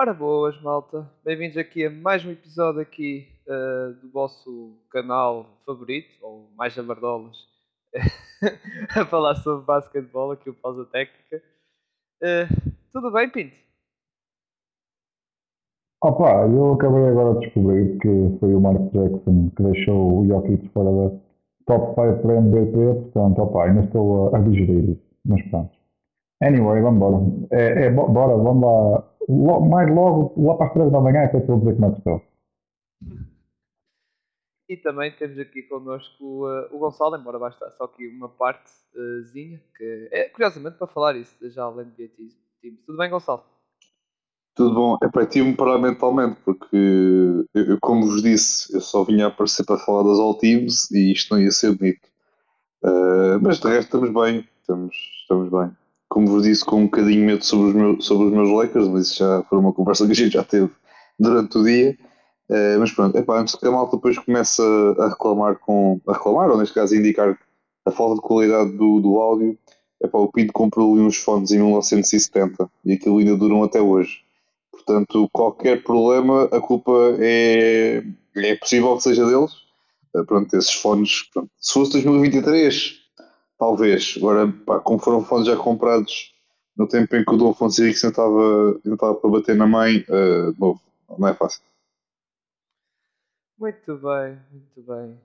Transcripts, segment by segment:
Ora boas, malta. Bem-vindos aqui a mais um episódio aqui uh, do vosso canal favorito, ou mais jabardolas, a falar sobre basquetebol, aqui o Pausa Técnica. Uh, tudo bem, Pinto? Opa, eu acabei agora de descobrir que foi o Mark Jackson que deixou o Jokic fora da top 5 para MVP, portanto, opa, ainda estou a, a digerir isso, mas pronto. Anyway, vamos embora. É, é, bora, vamos lá. Logo, mais logo, lá para as 3 da manhã, é que eu vou dizer como é que estou. E também temos aqui connosco uh, o Gonçalo, embora vai estar só aqui uma partezinha, uh, que é curiosamente para falar isso, já além de BT Tudo bem, Gonçalo? Tudo bom. É para ti me parar mentalmente, porque eu, eu, como vos disse, eu só vinha a aparecer para falar das All Teams e isto não ia ser bonito. Uh, mas de resto estamos bem, estamos, estamos bem como vos disse, com um bocadinho medo sobre os meus, sobre os meus Lakers, mas isso já foi uma conversa que a gente já teve durante o dia. Uh, mas pronto, epá, antes que a malta depois comece a reclamar com. a reclamar, ou neste caso a indicar a falta de qualidade do, do áudio, epá, o Pinto comprou ali uns fones em 1970 e aquilo ainda duram até hoje. Portanto, qualquer problema, a culpa é, é possível que seja deles. Uh, pronto, esses fones, pronto. se fosse 2023, Talvez. Agora, pá, como foram fones já comprados no tempo em que o Dom ainda estava, estava para bater na mãe, uh, novo, não é fácil. Muito bem, muito bem.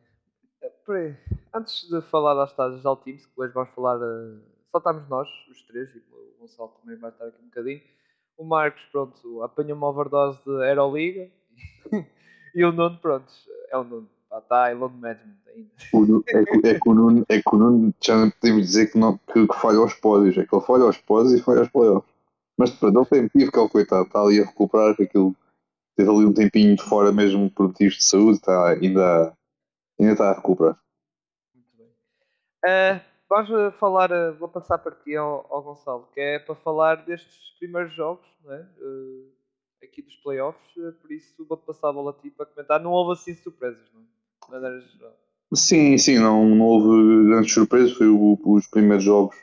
Eh, antes de falar das taxas de Teams, que hoje vamos falar, uh, só estamos nós, os três, e o Gonçalo também vai estar aqui um bocadinho. O Marcos, pronto, apanhou uma overdose de Aeroliga e o Nuno, pronto, é o Nuno está em load management ainda. é, que, é, que o Nuno, é que o Nuno já não podemos dizer que, não, que, que falha aos pódios, é que ele falha aos pódios e falha aos playoffs. Mas depois ele tem motivo que é o coitado, está ali a recuperar, que aquilo teve ali um tempinho de fora mesmo por motivos de saúde, está, ainda, ainda está a recuperar. Muito bem. Uh, vamos falar, uh, vou passar para ti ao, ao, Gonçalo, que é para falar destes primeiros jogos, não é? Uh, aqui dos playoffs, por isso vou-te passar a bola a ti para comentar. Não houve assim surpresas, não é? Sim, sim, não, não houve grandes surpresas. Foi o, os primeiros jogos,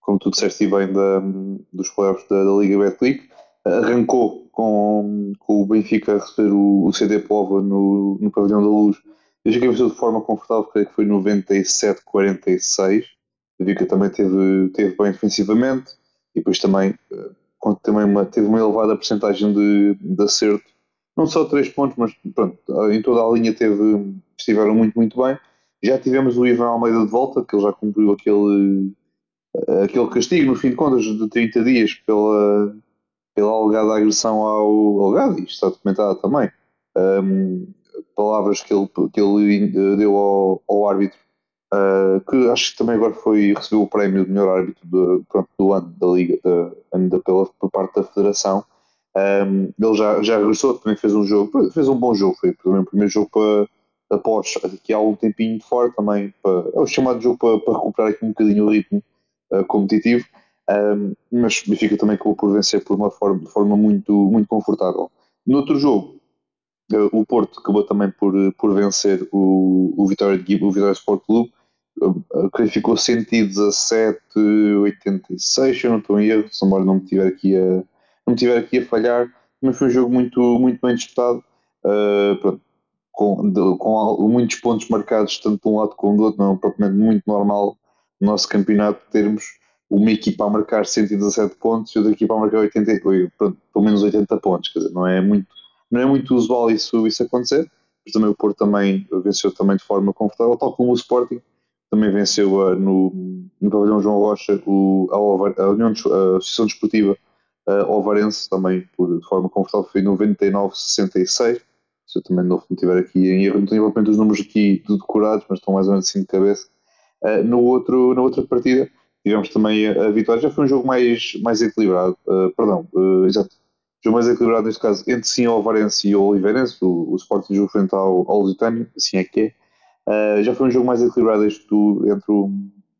como tu disseste bem, da, dos playoffs da, da Liga Betclic. Arrancou com, com o Benfica a receber o, o CD Pova no, no Pavilhão da Luz. Eu venceu de forma confortável, creio que foi 97-46. O Benfica também teve, teve bem defensivamente e depois também, eh, também uma, teve uma elevada porcentagem de, de acerto não só três pontos, mas pronto, em toda a linha teve, estiveram muito, muito bem. Já tivemos o Ivan Almeida de volta, que ele já cumpriu aquele, aquele castigo, no fim de contas, de 30 dias pela, pela alegada agressão ao alegado, isto está documentado também. Um, palavras que ele, que ele deu ao, ao árbitro, uh, que acho que também agora foi, recebeu o prémio de melhor árbitro de, pronto, do ano da Liga, da, pela, por parte da Federação. Um, ele já, já regressou, também fez um jogo, fez um bom jogo, foi também o primeiro jogo para após aqui há um tempinho de fora também, para, é o chamado jogo para, para recuperar aqui um bocadinho o ritmo uh, competitivo, um, mas fica também acabou por vencer por uma forma, de forma muito, muito confortável. No outro jogo, uh, o Porto acabou também por, por vencer o, o Vitória de o Vitória Sport Clube, que ficou 117-86, se eu não estou em erro, se não me tiver aqui a não tiver aqui a falhar, mas foi um jogo muito, muito bem disputado, uh, pronto, com, de, com muitos pontos marcados, tanto de um lado como do outro, não é propriamente muito normal no nosso campeonato termos uma equipa a marcar 117 pontos e outra equipa a marcar 80, pronto, pelo menos 80 pontos, quer dizer, não é muito, não é muito usual isso, isso acontecer, mas também o Porto também venceu também de forma confortável, tal como o Sporting, também venceu uh, no, no pavilhão João Rocha o, a, a, União, a Associação Desportiva uh, Ovarense também por, de forma confortável foi 99-66. Se eu também não me tiver aqui em erro, não tenho propriamente os números aqui decorados, mas estão mais ou menos assim de cabeça. Uh, no outro, na outra partida tivemos também a, a, vitória, já foi um jogo mais, mais equilibrado, uh, perdão, uh, exato, jogo mais equilibrado neste caso entre sim o Ovarense e o Oliveirense, o, o Sporting jogou frente ao, ao Lusitânio, assim é que é. já foi um jogo mais equilibrado este do, entre, o,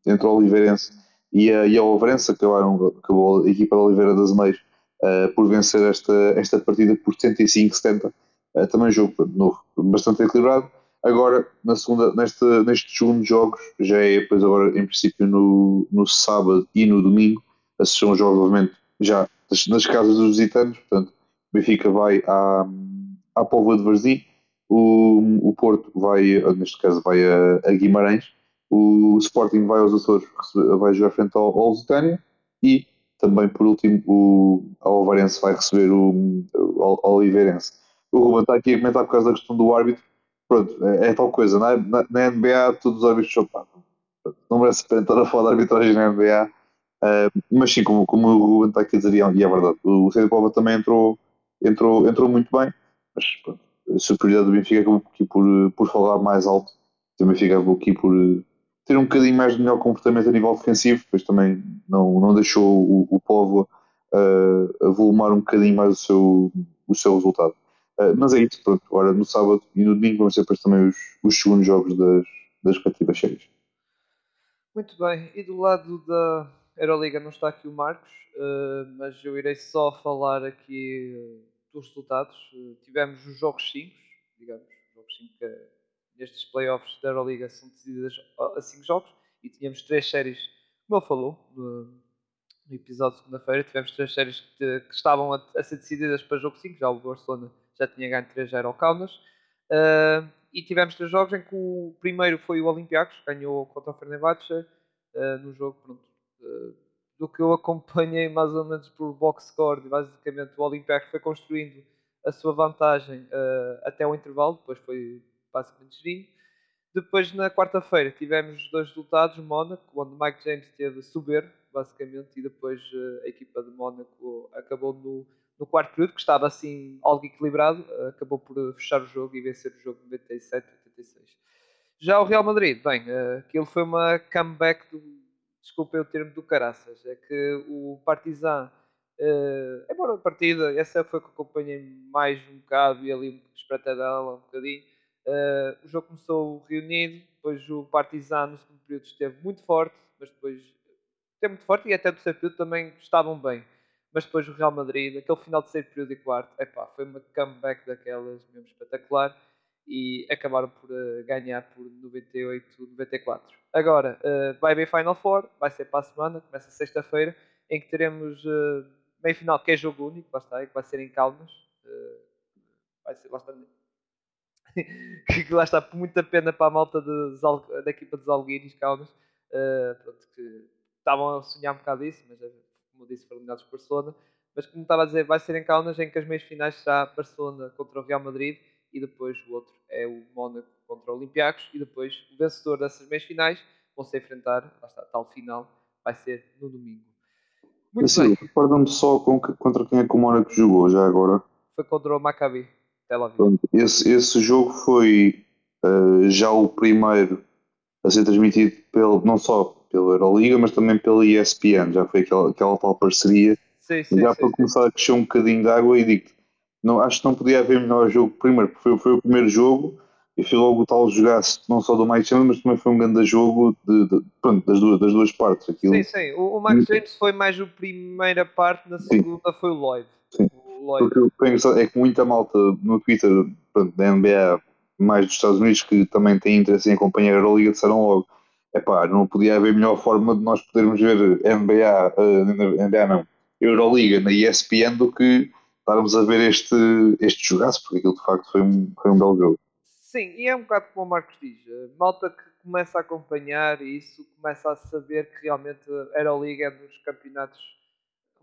entre o Oliveirense e a, e a acabaram, acabou a equipa da Oliveira das Meias uh, por vencer esta, esta partida por 75-70. Uh, eh, também um jogo novo, bastante equilibrado. Agora, na segunda, neste, nestes segundos jogos, já é depois agora em princípio no, no sábado e no domingo, esses são jogos obviamente já nas casas dos visitantes, portanto Benfica vai à, à Póvoa de Varzim, o, o Porto vai, neste caso, vai a, a Guimarães, o Sporting vai aos Açores, vai jogar frente ao, ao Lusitânia e também, por último, o Alvarense vai receber o, o, o Oliveirense. O Ruben está aqui a comentar por causa da questão do árbitro. Pronto, é, é tal coisa. Na, na, na, NBA, todos os árbitros são pá. Não merece estar a falar de arbitragem na NBA. Uh, mas sim, como, como o Ruben está aqui a dizer, e é verdade, o Céu Pova também entrou, entrou, entrou muito bem, mas pronto, a superioridade do Benfica acabou aqui por, por falar mais alto. Benfica acabou aqui por ter um bocadinho mais de melhor comportamento a nível defensivo, depois também não, não deixou o, o Povo uh, a volumar um bocadinho mais o seu, o seu resultado. Uh, mas é isso, pronto. Agora no sábado e no domingo vão ser depois também os, os segundos jogos das, das respectivas séries. Muito bem, e do lado da Euroliga não está aqui o Marcos, uh, mas eu irei só falar aqui dos resultados. tivemos os jogos 5, digamos, jogos 5 que nestes playoffs da Euroliga são decididas a 5 jogos e tínhamos três séries, como ele falou no, no episódio de segunda-feira, tivemos três séries que, que estavam a, a, ser decididas para jogo 5, já o Barcelona já tinha ganho 3-0 ao Kaunas. Uh, e tivemos três jogos em que o primeiro foi o Olympiacos, ganhou contra o Fenerbahçe uh, no jogo, pronto, uh, do que eu acompanhei mais ou menos por box score, basicamente o Olympiacos foi construindo a sua vantagem até o intervalo, depois foi basicamente gerindo. Depois, na quarta-feira, tivemos dois resultados: Mónaco, onde Mike James teve soberbo, basicamente, e depois uh, a equipa de Mónaco acabou no, no quarto período, que estava assim algo equilibrado, uh, acabou por eh, fechar o jogo e vencer o jogo 97-86. Já o Real Madrid, bem, uh, aquilo foi uma comeback do, desculpem o termo, do caraças. É que o Partizan, uh, embora a partida, essa foi que acompanhei mais um bocado e ali um dela um bocadinho, Uh, o jogo começou reunido, depois o Partizan no segundo período esteve muito forte, mas depois esteve muito forte e até no terceiro período também estavam bem. Mas depois o Real Madrid, aquele final de terceiro período e quarto, epá, foi uma comeback daquelas mesmo espetacular e acabaram por uh, ganhar por 98-94. Agora, uh, vai haver Final Four, vai ser para a semana, começa sexta-feira, em que teremos meio final que é jogo único, lá está, que vai ser em Calmas. vai ser, está, que lá está, muita pena para a malta de, da equipa dos Alguiris, Caldas, uh, pronto, que estavam a sonhar um bocado disso, mas como eu disse, foram eliminados por Barcelona. Mas como estava a dizer, vai ser em Kaunas, em que as meias finais será Barcelona contra o Real Madrid e depois o outro é o Mónaco contra o Olympiacos e depois o vencedor dessas meias finais vão se enfrentar, lá está, tal final, vai ser no domingo. Muito bem. Recorda-me só com que, contra quem é que o Mónaco jogou já agora. Foi contra o Maccabi. Esse, esse jogo foi uh, já o primeiro a ser transmitido pelo, não só pela Euroliga, mas também pela ESPN. Já foi aquela, aquela tal parceria. Sim, sim, já sim, para começar a crescer um bocadinho de água e digo não, acho que não podia haver melhor jogo primeiro, porque foi, foi o primeiro jogo e foi logo o tal jogasse não só do Mike James, mas também foi um grande jogo de, de, pronto, das, duas, das duas partes. Aquilo. Sim, sim. O, o Mike James foi mais a primeira parte, na segunda sim. foi o Lloyd. Sim. Porque o que é que muita malta no Twitter pronto, da NBA, mais dos Estados Unidos, que também tem interesse em acompanhar a Euroliga, disseram logo: epá, não podia haver melhor forma de nós podermos ver NBA, uh, NBA não, Euroliga na ESPN do que estarmos a ver este, este jogaço, porque aquilo de facto foi um, foi um belo jogo. Sim, e é um bocado como o Marcos diz: malta que começa a acompanhar isso, começa a saber que realmente a Euroliga é dos campeonatos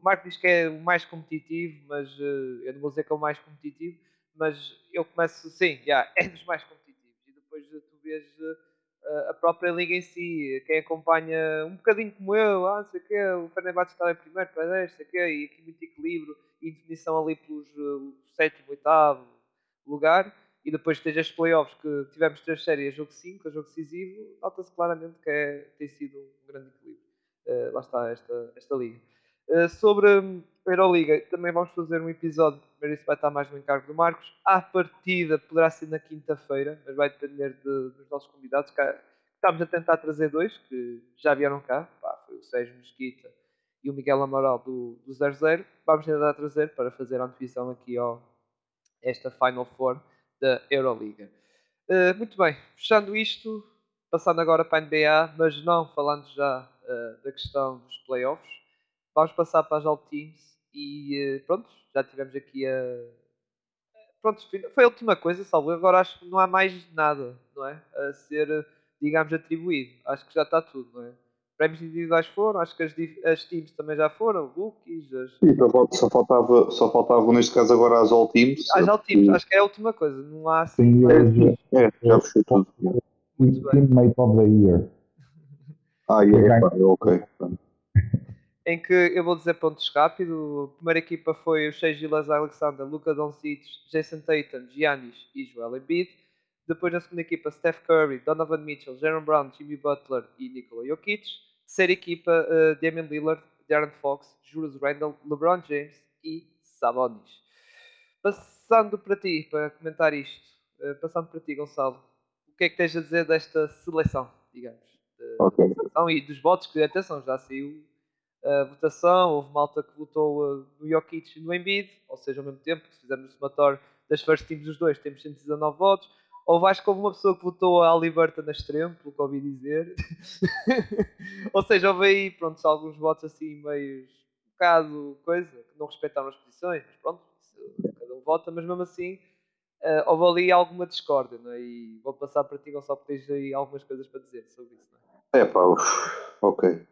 o Marco diz que é o mais competitivo, mas uh, eu não vou dizer que é o mais competitivo, mas eu começo, sim, yeah, é dos mais competitivos. E depois uh, tu vês uh, a própria liga em si, quem acompanha um bocadinho como eu, ah, sei o quê, o Fenerbahçe está em primeiro, para 10, sei o quê, e aqui muito equilíbrio e definição ali pelos uh, sétimo, oitavo lugar. E depois tens as playoffs que tivemos três séries, jogo 5, jogo decisivo, nota-se claramente que é, tem sido um grande equilíbrio. lá está esta, esta liga. Eh, sobre a Euroliga, também vamos fazer um episódio, primeiro isso vai estar mais no encargo do Marcos. A partida poderá ser na quinta-feira, mas vai depender de, dos nossos convidados. Estamos a tentar trazer dois, que já vieram cá. Pá, foi o Sérgio Mesquita e o Miguel Amaral do, do 00. Vamos tentar trazer para fazer a antevisão aqui ao esta Final Four da Euroliga. Uh, muito bem, fechando isto, passando agora para a NBA, mas não falando já uh, da questão dos playoffs. Vamos passar para as All Teams E pronto, já tivemos aqui a. Pronto, foi a última coisa, salvo. Agora acho que não há mais nada, não é? A ser, digamos, atribuído. Acho que já está tudo, não é? prémios individuais foram, acho que as, as teams também já foram, rookies. As... Sim, só, faltava, só faltava neste caso agora as all teams. As all teams, acho que é a última coisa, não há assim. Sim, é, é, já fechou tudo. Teammate of the Year. Ah, yeah, é, ok. Em que eu vou dizer pontos rápido. A primeira equipa foi o Shea Gilles Alexander, Luca Doncic, Jason Tatum, Giannis e Joel Embiid. Depois na segunda equipa, Steph Curry, Donovan Mitchell, Jaron Brown, Jimmy Butler e Nikola Jokic. Terceira equipa, uh, Damian Lillard, Darren Fox, Julius Randle, LeBron James e Sabonis. Passando para ti, para comentar isto, uh, passando para ti, Gonçalo, o que é que tens a dizer desta seleção, digamos? De, okay. seleção e dos votos que, atenção, já saiu a votação, houve malta que votou uh, no Jokic e no Embiid, ou seja, ao mesmo tempo, se fizermos o somatório das first teams dos dois, temos 119 votos. Ou acho que houve uma pessoa que votou a Aliberta na extremo, pelo que ouvi dizer. Ou seja, houve aí, pronto, alguns votos assim meio um bocado coisa, que não respeitaram as posições, mas pronto, cada um vota, mas mesmo assim uh, houve ali alguma discórdia, não é? E vou passar para ti, Gonçalo, porque tens aí algumas coisas para dizer sobre isso, não é? É pá, ok.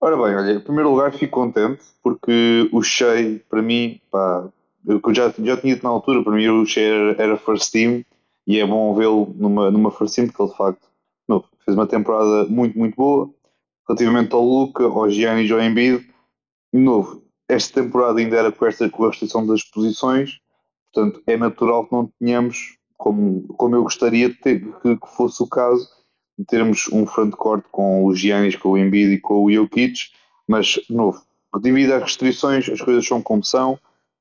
Ora bem, olha, em primeiro lugar fico contente porque o Shea, para mim, pá, eu já, já tinha dito na altura, para mim o Shea era, era first team e é bom vê-lo numa, numa Farsim, porque ele de facto não, fez uma temporada muito, muito boa. Relativamente ao Luca, ao Gianni e ao Embiid, de novo, esta temporada ainda era com, esta, com a restrição das posições, portanto é natural que não tenhamos, como, como eu gostaria de ter, que, que fosse o caso, termos um frontcourt com os Giannis, com o Embiid e com o Jokic, mas, de novo, devido às restrições, as coisas são como são,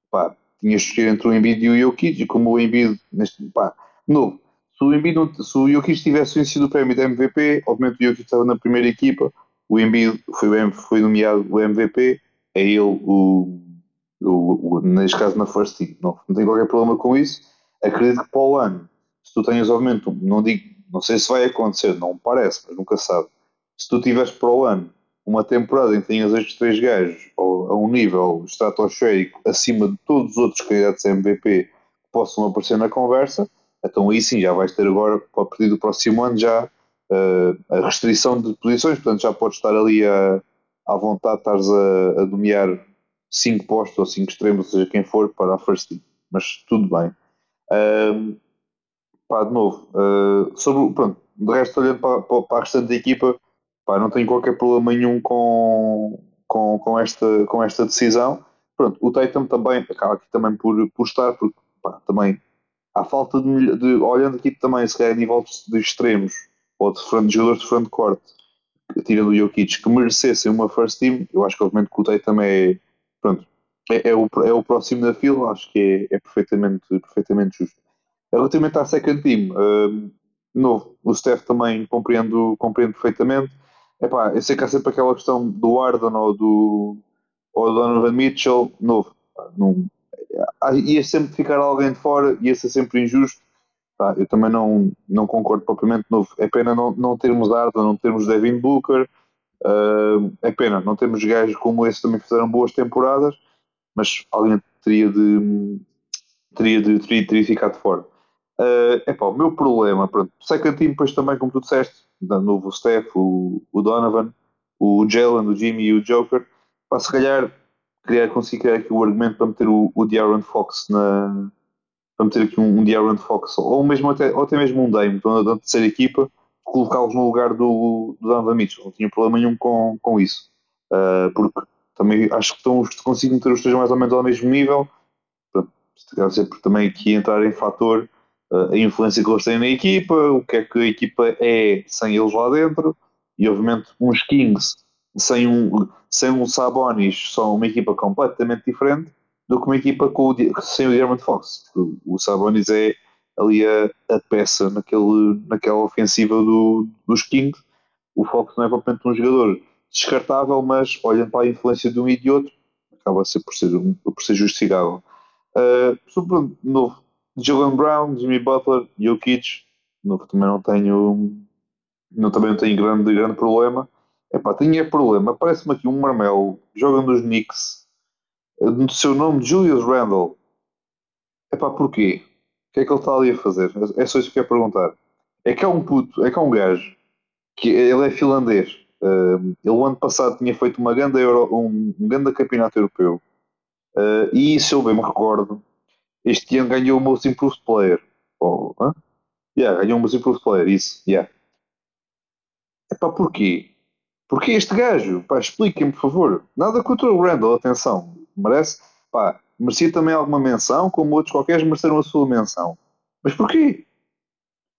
pá, tinhas de escolher entre o Embiid e o Jokic, e como o Embiid, neste, pá, novo. Se o, Embiid se o Jokic tivesse vencido o prémio de MVP, obviamente o Jokic estava na primeira equipa, o Embiid foi, foi nomeado o MVP, é ele o, o, o, neste caso na first team. Não, não tenho qualquer problema com isso. Acredito que para o ano, se tu tenhas obviamente, não digo, não sei se vai acontecer, não me parece, mas nunca sabe. Se tu tiveres para o ano uma temporada em que tenhas estes três gajos a um nível estratosférico acima de todos os outros candidatos a MVP que possam aparecer na conversa, então aí sim já vais ter agora, a partir do próximo ano, já uh, a restrição de posições, portanto já podes estar ali a, à vontade, estares a, a 5 postos ou 5 extremos, seja quem for, para a first team. Mas tudo bem. Pá, de novo, uh, sobre, pronto, de resto, olhando para, para, para a restante equipa, pá, não tenho qualquer problema nenhum com, com, com, esta, com esta decisão. Pronto, o Tatum também acaba aqui também por, por estar, porque pá, também há falta de, de, olhando aqui também, se calhar a nível de extremos ou de, front, de jogadores de front court, tirando o Jokic, que merecessem uma first team, eu acho que obviamente que o também é, pronto, é, é, o, é o próximo da fila, acho que é, é perfeitamente, perfeitamente justo. Relativamente à second team, uh, novo, o Steph também compreendo, compreendo perfeitamente. Epá, eu sei que há sempre aquela questão do Arden ou do, ou do Donovan Mitchell, novo, não, ia sempre ficar alguém de fora, ia ser sempre injusto. Pá, eu também não, não concordo propriamente. Novo. É pena não, não termos Arda, não termos Devin Booker. Uh, é pena não termos gajos como esse também fizeram boas temporadas, mas alguém teria de teria de teria, teria ficado de fora. Uh, epá, o meu problema, pronto, second team, depois também, como tu disseste, da novo Steph, o, o Donovan, o Jalen, o Jimmy e o Joker, para se calhar queria conseguir criar aqui o argumento para meter o, o De'Aaron Fox na. para meter aqui um, um De'Aaron Fox, ou mesmo até, ou até mesmo um Dame, então, da terceira equipa, colocá-los no lugar do, do Donovan Mitchell. Não tinha problema nenhum com, com isso. Uh, porque também acho que estão, consigo meter os três mais ou menos ao mesmo nível. Deve ser por também aqui entrar em fator a influência que eles têm na equipa, o que é que a equipa é sem eles lá dentro, e obviamente uns Kings sem um, sem um Sabonis são uma equipa completamente diferente do que uma equipa com o, sem o Diamond Fox. O Sabonis é ali a, a, peça naquele, naquela ofensiva do, dos Kings. O Fox não é propriamente um jogador descartável, mas olhando para a influência de um e de outro, acaba por ser, por ser justificável. Uh, sobre novo, Jalen Brown, Jimmy Butler, Jokic, novo, também não tenho, não, também não tenho grande, grande problema. Epá, tinha problema. Parece-me aqui um Marmelo joga nos Knicks. no seu nome, Julius Randle. Epá, porquê? O que é que ele está ali a fazer? É só isso que eu quero perguntar. É que há um puto, é que há um gajo, que ele é finlandês. Uh, ele o ano passado tinha feito uma grande Euro, um, um grande campeonato europeu. Uh, e se eu bem me recordo, este ano ganhou o Most Improved Player. Oh, yeah, ganhou o Most Improved Player, isso, yeah. Epá, porquê? Porquê este gajo? Pá, expliquem-me, por favor. Nada contra o Randall, atenção. Merece, pá, merecia também alguma menção, como outros qualquer mereceram a sua menção. Mas porquê?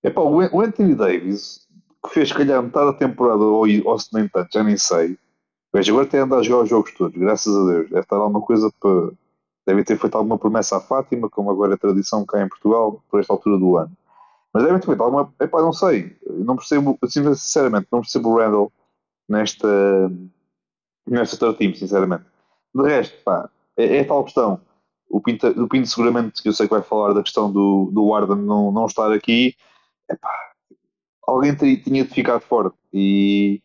Epá, o Anthony Davis, que fez, calhar, metade da temporada, ou, ou se nem tanto, já nem sei. Veja, agora tem andado a jogar os jogos todos, graças a Deus. Deve estar alguma coisa para. Deve ter feito alguma promessa à Fátima, como agora é tradição cá em Portugal, por esta altura do ano. Mas devem ter feito alguma. Epá, não sei. não percebo, sinceramente, não percebo o Randall nesta. nesta third team, sinceramente. De resto, pá, é, é tal questão. O Pinto, o Pinto seguramente, que eu sei que vai falar da questão do, do Warden não, não estar aqui, epá, alguém tinha de ficar de fora. E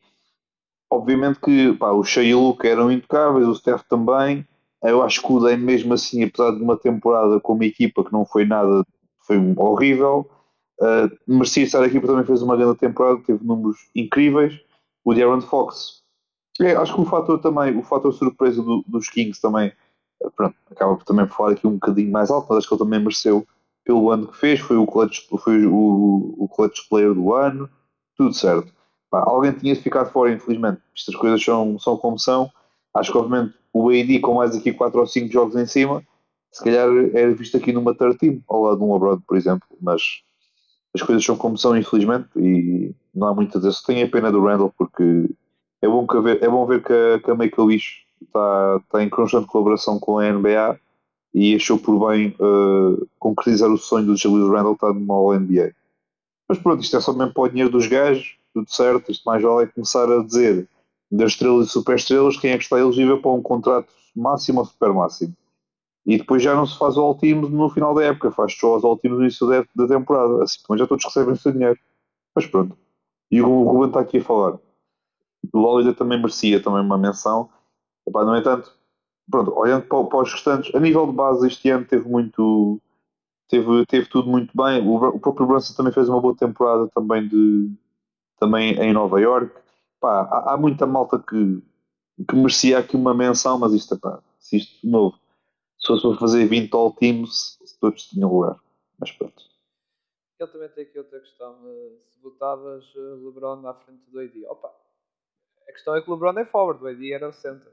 obviamente que pá, o Shea e o Luke eram intocáveis, o Steph também. Eu acho que o Dane, mesmo assim, apesar de uma temporada com uma equipa que não foi nada, foi horrível, uh, merecia estar aqui porque também fez uma grande temporada, teve números incríveis. O Darren Fox, é, acho que o fator também, o fator surpresa do, dos Kings também, eh, pronto, acaba por também falar aqui um bocadinho mais alto, mas acho que ele também mereceu pelo ano que fez, foi o clutch, foi o, o clutch player do ano, tudo certo. Pá, alguém tinha ficar fora, infelizmente. Estas coisas são, são como são. Acho que, obviamente, o AD com mais aqui 4 ou 5 jogos em cima, se calhar era visto aqui numa third team, ao lado de um LeBron, por exemplo. Mas as coisas são como são, infelizmente, e não há muito a dizer. Só tenho a pena do Randall, porque é bom, que ver, é bom ver que a, que a Make-A-Wish está, está em constante colaboração com a NBA e achou por bem uh, concretizar o sonho do Julius Randle estar numa All-NBA. Mas pronto, isto é só mesmo para o dinheiro dos gajos, tudo certo, isto mais vale é começar a dizer das estrelas e super estrelas quem é que está elegível para um contrato máximo ou super máximo. E depois já não se faz o all no final da época, faz só os all no início da, da temporada. Assim também já todos recebem o seu dinheiro. Mas pronto. E o Ruben está aqui a falar. O Lolida também merecia também uma menção. Epá, no entanto, pronto, olhando para, para, os restantes, a nível de base este ano teve muito teve, teve tudo muito bem. O, o próprio Brunson também fez uma boa temporada também de também em Nova York. Pá, há, há, muita malta que, que merecia aqui uma menção, mas isto, pá, se isto de novo, se fosse para fazer 20 all teams, todos tinham lugar. Mas pronto. Ele também tem aqui outra questão. Eh, se votavas eh, LeBron à frente do AD, opa, a questão é que o LeBron é forward, o AD era o center.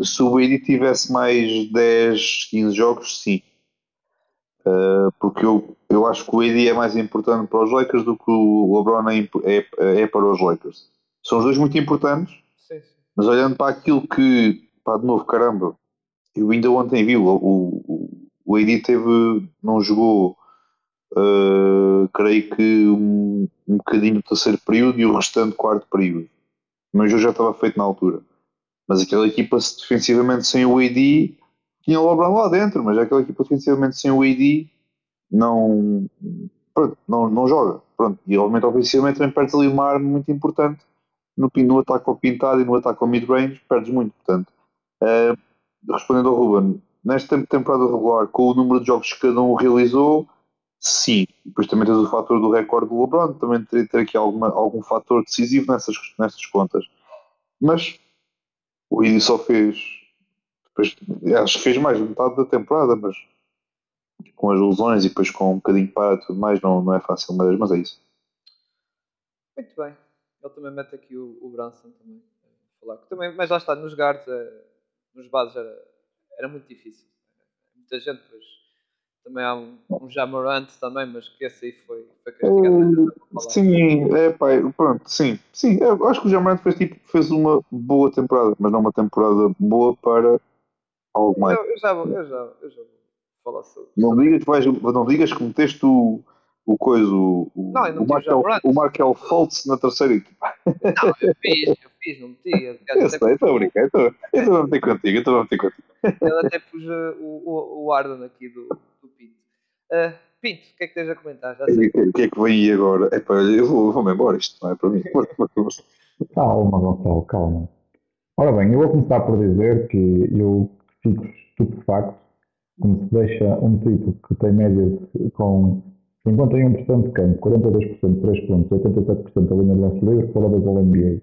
Se o AD tivesse mais 10, 15 jogos, sim. Uh, porque eu, eu acho que o AD é mais importante para os Lakers do que o LeBron é, é, é para os Lakers. São os dois muito importantes, sim, sim. mas olhando para aquilo que, pá, de novo, caramba, eu ainda ontem vi, o, o, o AD teve, não jogou, uh, creio que um, um bocadinho do terceiro período e o restante quarto período mas eu já estava feito na altura. Mas aquela equipa defensivamente sem o AD tinha o LeBron lá dentro, mas aquela equipa defensivamente sem o AD não, pronto, não, não joga. Pronto. E obviamente ofensivamente também perdes ali uma arma muito importante no, no ataque ao pintado e no ataque ao mid-range, perdes muito. Portanto, uh, respondendo ao Ruben, nesta temporada regular, com o número de jogos que cada um realizou, Sim, depois também tens o fator do recorde do LeBron, também teria ter aqui alguma, algum fator decisivo nessas, nessas contas. Mas o Idi só fez, depois, acho que fez mais de metade da temporada, mas com as lesões e depois com um bocadinho para tudo mais, não, não é fácil, mas, mas é isso. Muito bem. Ele também mete aqui o, o Branson também. Falar. Também, mas lá está, nos guards, eh, nos bases era, era muito difícil. Muita gente depois também há um, um Jamorant também, mas que esse aí foi, foi castigado. Uh, sim, é pá, pronto, sim. Sim, eu acho que o Jamorant fez, tipo, fez uma boa temporada, mas não uma temporada boa para algo mais. Eu, eu já, vou, eu, já, eu já vou falar sobre Não digas, vais, não digas que meteste o, o coisa, o, não, não o, Markel, o Markel Fultz na terceira equipa. Não, eu fiz, eu fiz, não meti. Eu sei, estou a brincar, estou a meter contigo, estou a meter contigo. Eu até pus uh, o, o, Arden aqui do, Uh, Pinto, o que é que tens a comentar? O que é que vem aí agora? É para eu vou, vou-me embora, isto não é para mim. calma, Gonçalo, calma. Ora bem, eu vou começar por dizer que eu fico estupefacto como se deixa um tipo que tem média com 51% de campo, 42% de 3 pontos, 87% da linha de lance livre fora da NBA.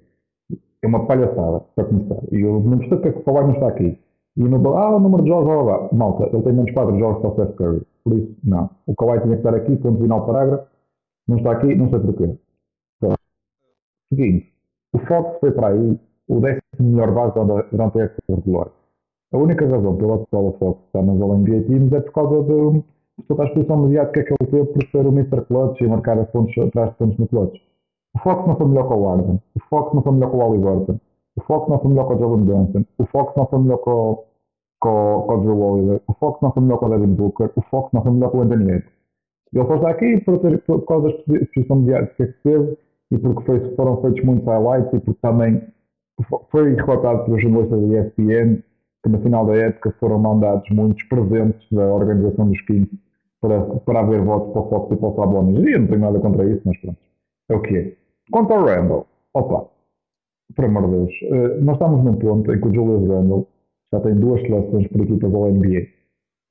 É uma palhaçada, para começar. E eu não percebo porque é que o Kawhi não está aqui. E no, ah, o número de jogos, blá, blá, blá. malta, ele tem menos 4 jogos para o Seth Curry. Por isso, não. O Kawhi tinha que estar aqui, ponto final parágrafo. Não está aqui, não sei porquê. Então, seguinte, o Fox foi para aí o décimo melhor base durante a época regular. A única razão pela qual o Fox está nas All-NBA Teams é por causa de toda a exposição mediática que ele teve por ser o Mr. Clutch e marcar a pontos, atrás de pontos no Clutch. O Fox não foi melhor que o Arden. O Fox não foi melhor que o Halliburton. O Fox não foi melhor que o Jordan Johnson. O Fox não foi melhor que o, com, o Drew Holiday. O Fox não foi melhor que o Devin Booker. O Fox não foi melhor que o Anthony Edwards. Ele só está aqui por, ter, por causa da exposição mediática que teve e porque foi, foram feitos muitos highlights e porque também foi relatado pelos jornalistas da ESPN que no final da época foram mandados muitos presentes da organização dos Kings para, para haver votos para o Fox e para o Sabonis. E eu não tenho nada contra isso, mas pronto. É o que é. Quanto ao Randall, opa, por amor de Deus, uh, nós estamos num ponto em que o Julius Randall já tem duas seleções por equipas da NBA.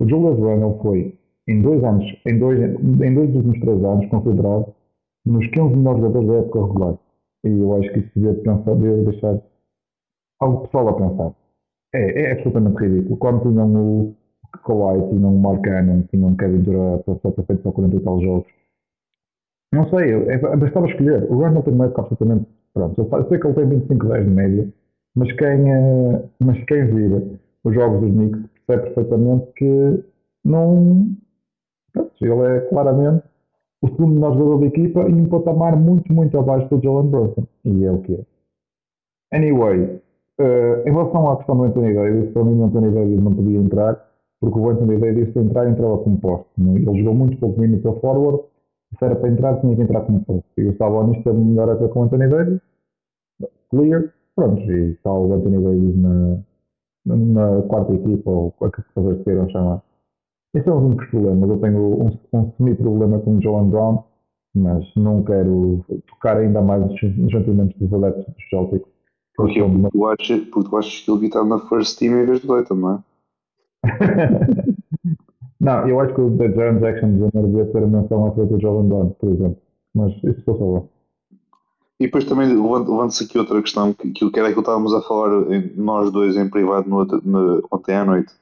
O Julius Randall foi, em dois anos, em dois, em dois dos últimos três anos, considerado nos 15 melhores jogadores da época regular. E eu acho que isso devia, pensar, devia deixar algo pessoal a pensar. É, é absolutamente ridículo. Quando tinham o Kawhi, tinham o Mark Cannon, tinham o Kevin Durant, só ter feito só 40 e tal jogos. Não sei, é, bastava escolher. O Randall tem uma época absolutamente. Pronto, eu sei que ele tem 25 10 de média, mas quem, uh, mas quem vira os jogos dos Knicks percebe perfeitamente que não. Pronto, ele é claramente o segundo melhor jogador da equipa e um patamar muito, muito abaixo do Jalen Brunson. E é o que é. Anyway, uh, em relação à questão do Anthony Davis, para mim o Anthony Davis não podia entrar, porque o Anthony Davis, se entrar, entrava como posto. Ele jogou muito pouco minutos a forward, se era para entrar, tinha que entrar como posto. E o Sabonis teve melhor época com o Anthony Davis, clear, pronto, e está o Anthony Davis na, na quarta equipa, ou o que vocês queiram chamar. Esse é um dos problemas. Eu tenho um, um semi-problema com o Joan Brown, mas não quero tocar ainda mais nos sentimentos dos adeptos dos Celtics. Porque, porque, uma... tu achas, porque tu achas que ele estar na first team em vez do Dayton, não é? não, eu acho que o Jaron Jackson Jr. devia ter a menção à frente do Jovan Brown, por exemplo. Mas isso foi só E depois também levanta-se aqui outra questão, que, que era que estávamos a falar nós dois em privado no, no, ontem à noite.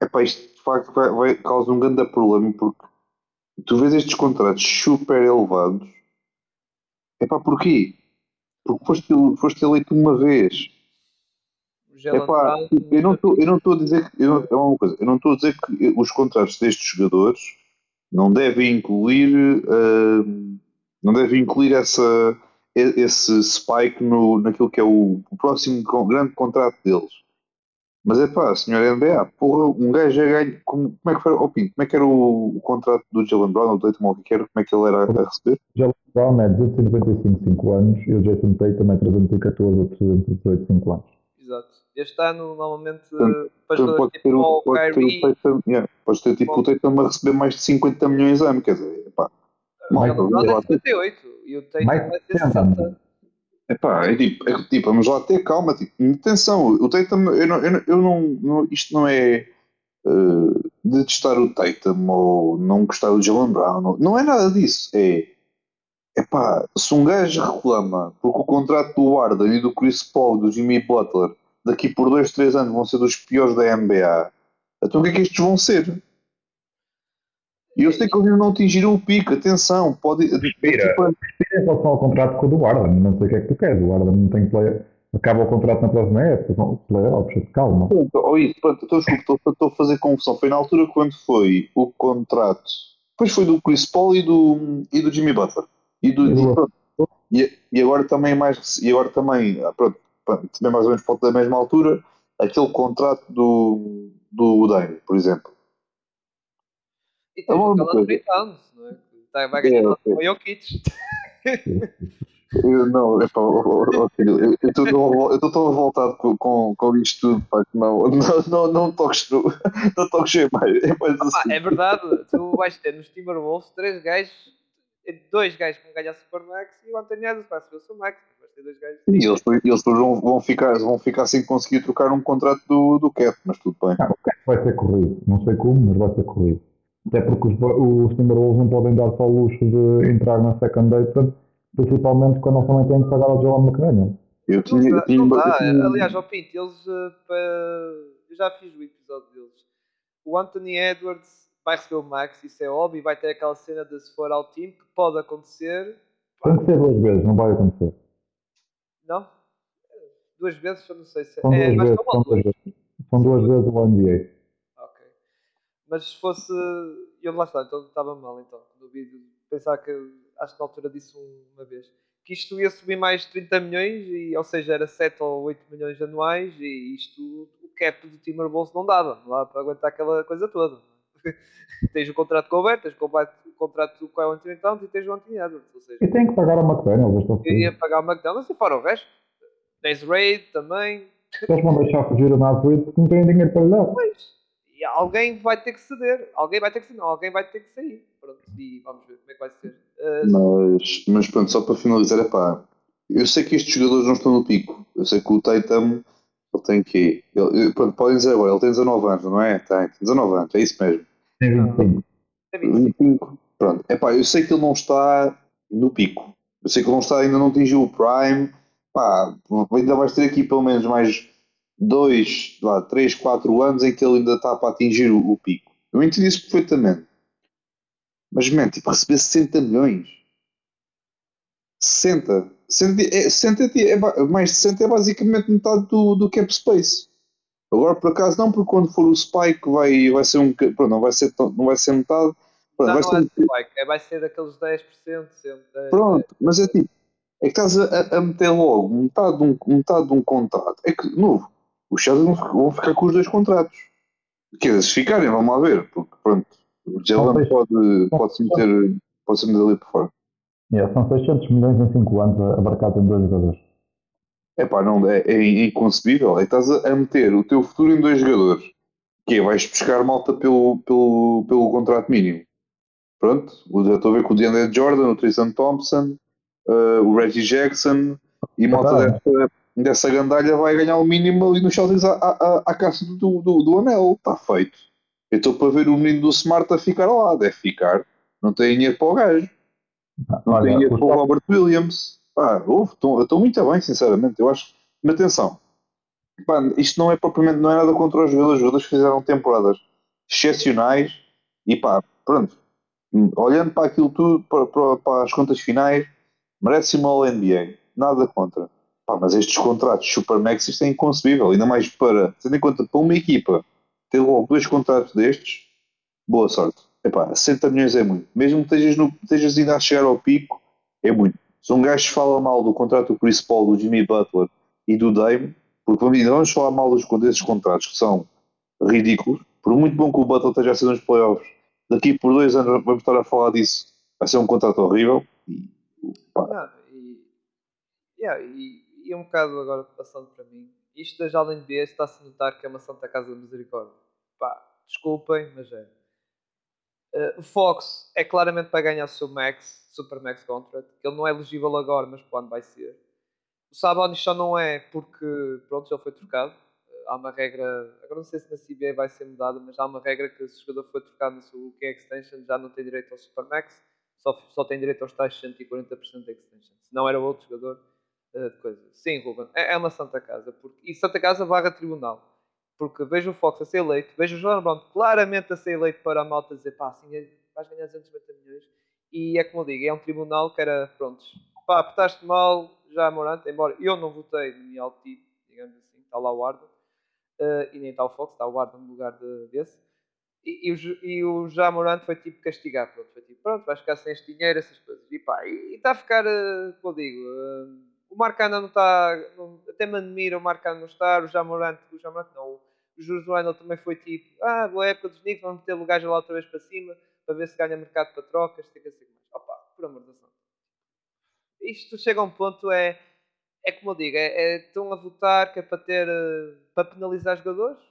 É pá, isto facto vai, vai, causa um grande problema porque tu vês estes contratos super elevados. É pá, porquê? Porque foste, foste eleito uma vez. Epá, eu não estou eu não estou a dizer que eu é uma coisa, eu não estou a dizer que os contratos destes jogadores não devem incluir uh, não devem incluir essa esse spike no, naquilo que é o, o próximo grande contrato deles. Mas é pá, senhor NBA, porra, um gajo já ganha. Como, como é que foi, oh, Pinto, como é que era o, o contrato do Jalen Brown, o Tatum, o que era, como é que ele era a receber? Jalen Brown é 295, 5 anos, e o Jason Tatum é 314 ou 318, 5 anos. Exato. Este ano, normalmente, para jogadores tipo o, Kyrie... Tatum, yeah, podes ter tipo o Tatum a receber mais de 50 milhões a ano, quer dizer, pá. O Jalen Brown é 58, e o Tatum vai ser 60. Epá, é tipo, é tipo, vamos lá ter calma, tipo, atenção, o Tatum, eu não, eu não, eu não, não isto não é uh, de testar o Tatum ou não gostar do Jalen Brown, não, não é nada disso, é, epá, se um gajo reclama porque o contrato do Warden e do Chris Paul do Jimmy Butler daqui por 2, 3 anos vão ser dos piores da NBA, então o que é que estes vão ser? E eu sei que eles não atingiram o pico, atenção, pode. Respira, respira em relação ao contrato com o do Arden, não sei o que é que tu queres, o Arden não tem play, acaba o contrato na próxima época, playoffs, calma. Ou isso, pronto, então, desculpa, estou a fazer confusão. Foi na altura quando foi o contrato, depois foi do Chris Paul e do, e do Jimmy Butler. E, do, e, e, e agora também mais, e agora também, ah, pronto, também mais ou menos da mesma altura, aquele contrato do, do Dane, por exemplo e tem é 30 anos, não é? Tá, vai ganhar é, o Jokic. Eu, não, é pá, eu estou tão revoltado com, com, com isto tudo, pá, que não, não, não, não toques no, não toques em mais. É, mais assim. é verdade, tu vais ter nos Timberwolves três gajos, dois gajos que vão ganhar Supermax e o Anthony Edwards vai receber o seu Max. ser dois gajos. E eles, eles depois vão, vão, ficar, vão ficar sem conseguir trocar um contrato do, do Cat, mas tudo bem. Ah, o Cat vai ser corrido. Não sei como, mas vai ser corrido. Até porque os, os Timberwolves não podem dar só o luxo de entrar na second data, principalmente quando eles também têm que pagar ao Joel McDaniel. Eu Não tinha, dá, tinha, não dá. tinha- Aliás, ao Pinto, eles. eh, Eu já fiz o episódio deles. O Anthony Edwards vai receber o Max, isso é óbvio, e vai ter aquela cena de se for ao time, que pode acontecer. Ser duas vezes, não vai acontecer. Não? Duas vezes, eu não sei se São é. duas vezes, são duas vezes. São duas vezes o NBA. Ok. Mas se fosse. Eu lá está, então estava mal então. No vídeo, pensar que acho que na altura disse uma vez que isto ia subir mais de 30 milhões, e, ou seja, era 7 ou 8 milhões anuais, e isto o cap do Timberwolves não dava, dava para aguentar aquela coisa toda. tens o contrato com o Albert, tens o contrato- com o Anthony Towns e tens o Anthony Edwards, ou seja, E tem que pagar ao estão eu ia pagar o McDonald's e fora o resto. Tens Raid também, Eles vão deixar fugir o Nasrid porque não têm dinheiro para lhe dar. Pois. E alguém vai ter que ceder. Alguém vai ter que ceder. Não, alguém vai ter que sair. Pronto. E vamos ver como é que vai ser. Uh, Mas, mas pronto, só para finalizar, é pá, eu sei que estes jogadores não estão no pico. Eu sei que o Tatum, ele tem que. Ele, pronto, podem dizer agora, ele tem 19 anos, não é? Tem, tem 19 anos, é isso mesmo. Tem 25. é 25. 25. Pronto, é pá, eu sei que ele não está no pico. Eu sei que ele não está, ainda não atingiu o Prime. Pá, ainda vais ter aqui pelo menos mais 2, 3, 4 anos em que ele ainda está para atingir o, o pico. Eu entendi isso perfeitamente. Mas, man, tipo, receber 60 milhões. 60. 60 é, 60 é, mais de 60 é basicamente metade do, do cap space. Agora, por acaso, não, porque quando for o Spike vai, vai ser um. Pronto, não vai ser, não vai ser metade. Pronto, Não, vai não ser é um- spike, é, vai ser daqueles 10%. Sempre, 10, Pronto, mas é tipo, é que estás a, a meter logo metade de, um, metade de um contrato. É que, de novo, os Chargers vão, ficar- vão ficar com os dois contratos. Quer dizer, se ficarem, vamos lá ver, porque pronto, o Jalen pode, pode se meter, pode se meter ali por fora. Yeah, são 600 milhões em 5 anos abarcados em dois jogadores. É pá, não, é, é inconcebível. É que estás a, meter o teu futuro em dois jogadores. Que é, vais buscar malta pelo, pelo, pelo contrato mínimo. Pronto, já estou a ver com o DeAndre Jordan, o Tristan Thompson, eh, o Reggie Jackson e malta Tá. dessa, dessa gandalha vai ganhar o mínimo ali no Celtics à, à, à caça do, do, do anel. Está feito. Eu estou para ver o menino do Smart a ficar lá. Deve ficar. Não tem dinheiro para o gajo. Olha, os para o Robert Williams. Pá, ouve, estou estou muito bem, sinceramente. Eu acho. Mas atenção, pá, isto não é propriamente, não é nada contra os jogadores. Os jogadores fizeram temporadas excepcionais e pá, pronto. Olhando para aquilo tudo, para, para, para as contas finais, merece uma All-NBA. Nada contra. Pá, mas estes contratos Supermax, isto é inconcebível. Ainda mais para, tendo em conta, para uma equipa ter logo dois contratos destes, boa sorte. Epá, 60 milhões é muito. Mesmo que estejas, no, estejas ainda a chegar ao pico, é muito. Se um gajo fala mal do contrato do Chris Paul, do Jimmy Butler e do Dame, porque vamos, ainda vamos falar mal dos, desses contratos que são ridículos, por muito bom que o Butler esteja a ser nos playoffs, daqui por dois anos vamos estar a falar disso, vai ser um contrato horrível. E, Não, e, yeah, e, e um bocado agora passando para mim, isto da Jalen NBA está-se a notar que é uma Santa Casa da Misericórdia. Pá, desculpem, mas é. Eh, Fox é claramente para ganhar o seu Max, Super Max Contract, que ele não é elegível agora, mas quando vai ser. O Sabonis só não é porque, pronto, já foi trocado. Eh, há uma regra, agora não sei se na CBA vai ser mudada, mas há uma regra que se o jogador foi trocado no seu King Extension já não tem direito ao Super Max, só, só tem direito aos tais 140% de Extension. Se não era outro jogador de coisa. Sim, Ruben, é, é uma Santa Casa. Porque, e Santa Casa barra tribunal. Porque vejo o Fox a ser eleito, vejo o Jordan Brown claramente a ser eleito para a malta dizer pá, assim é- vais ganhar 250 milhões. E é como eu digo, é um tribunal que era, pronto, pá, apertaste mal, já Morante, embora eu não votei no meu tipo, digamos assim, está lá o Arden, eh, e nem está o Fox, está o Arden no lugar de- desse. E, e o, e o já Morante foi tipo castigar, pronto, foi tipo, pronto, vais ficar sem este dinheiro, essas coisas. E pá, e está a ficar, eh, como eu digo, eh, o Marcano não está, até me admira o Marcano não estar, o Jamorante, o Jamorante não, o Jules Randle também foi tipo, ah, boa época dos Knicks, vamos meter o gajo lá outra vez para cima, para ver se ganha mercado para trocas, tem que ser mais. Opa, por amor de Deus. Isto chega a um ponto, é, é como eu digo, é, é, estão a votar que é para ter, eh, para penalizar jogadores,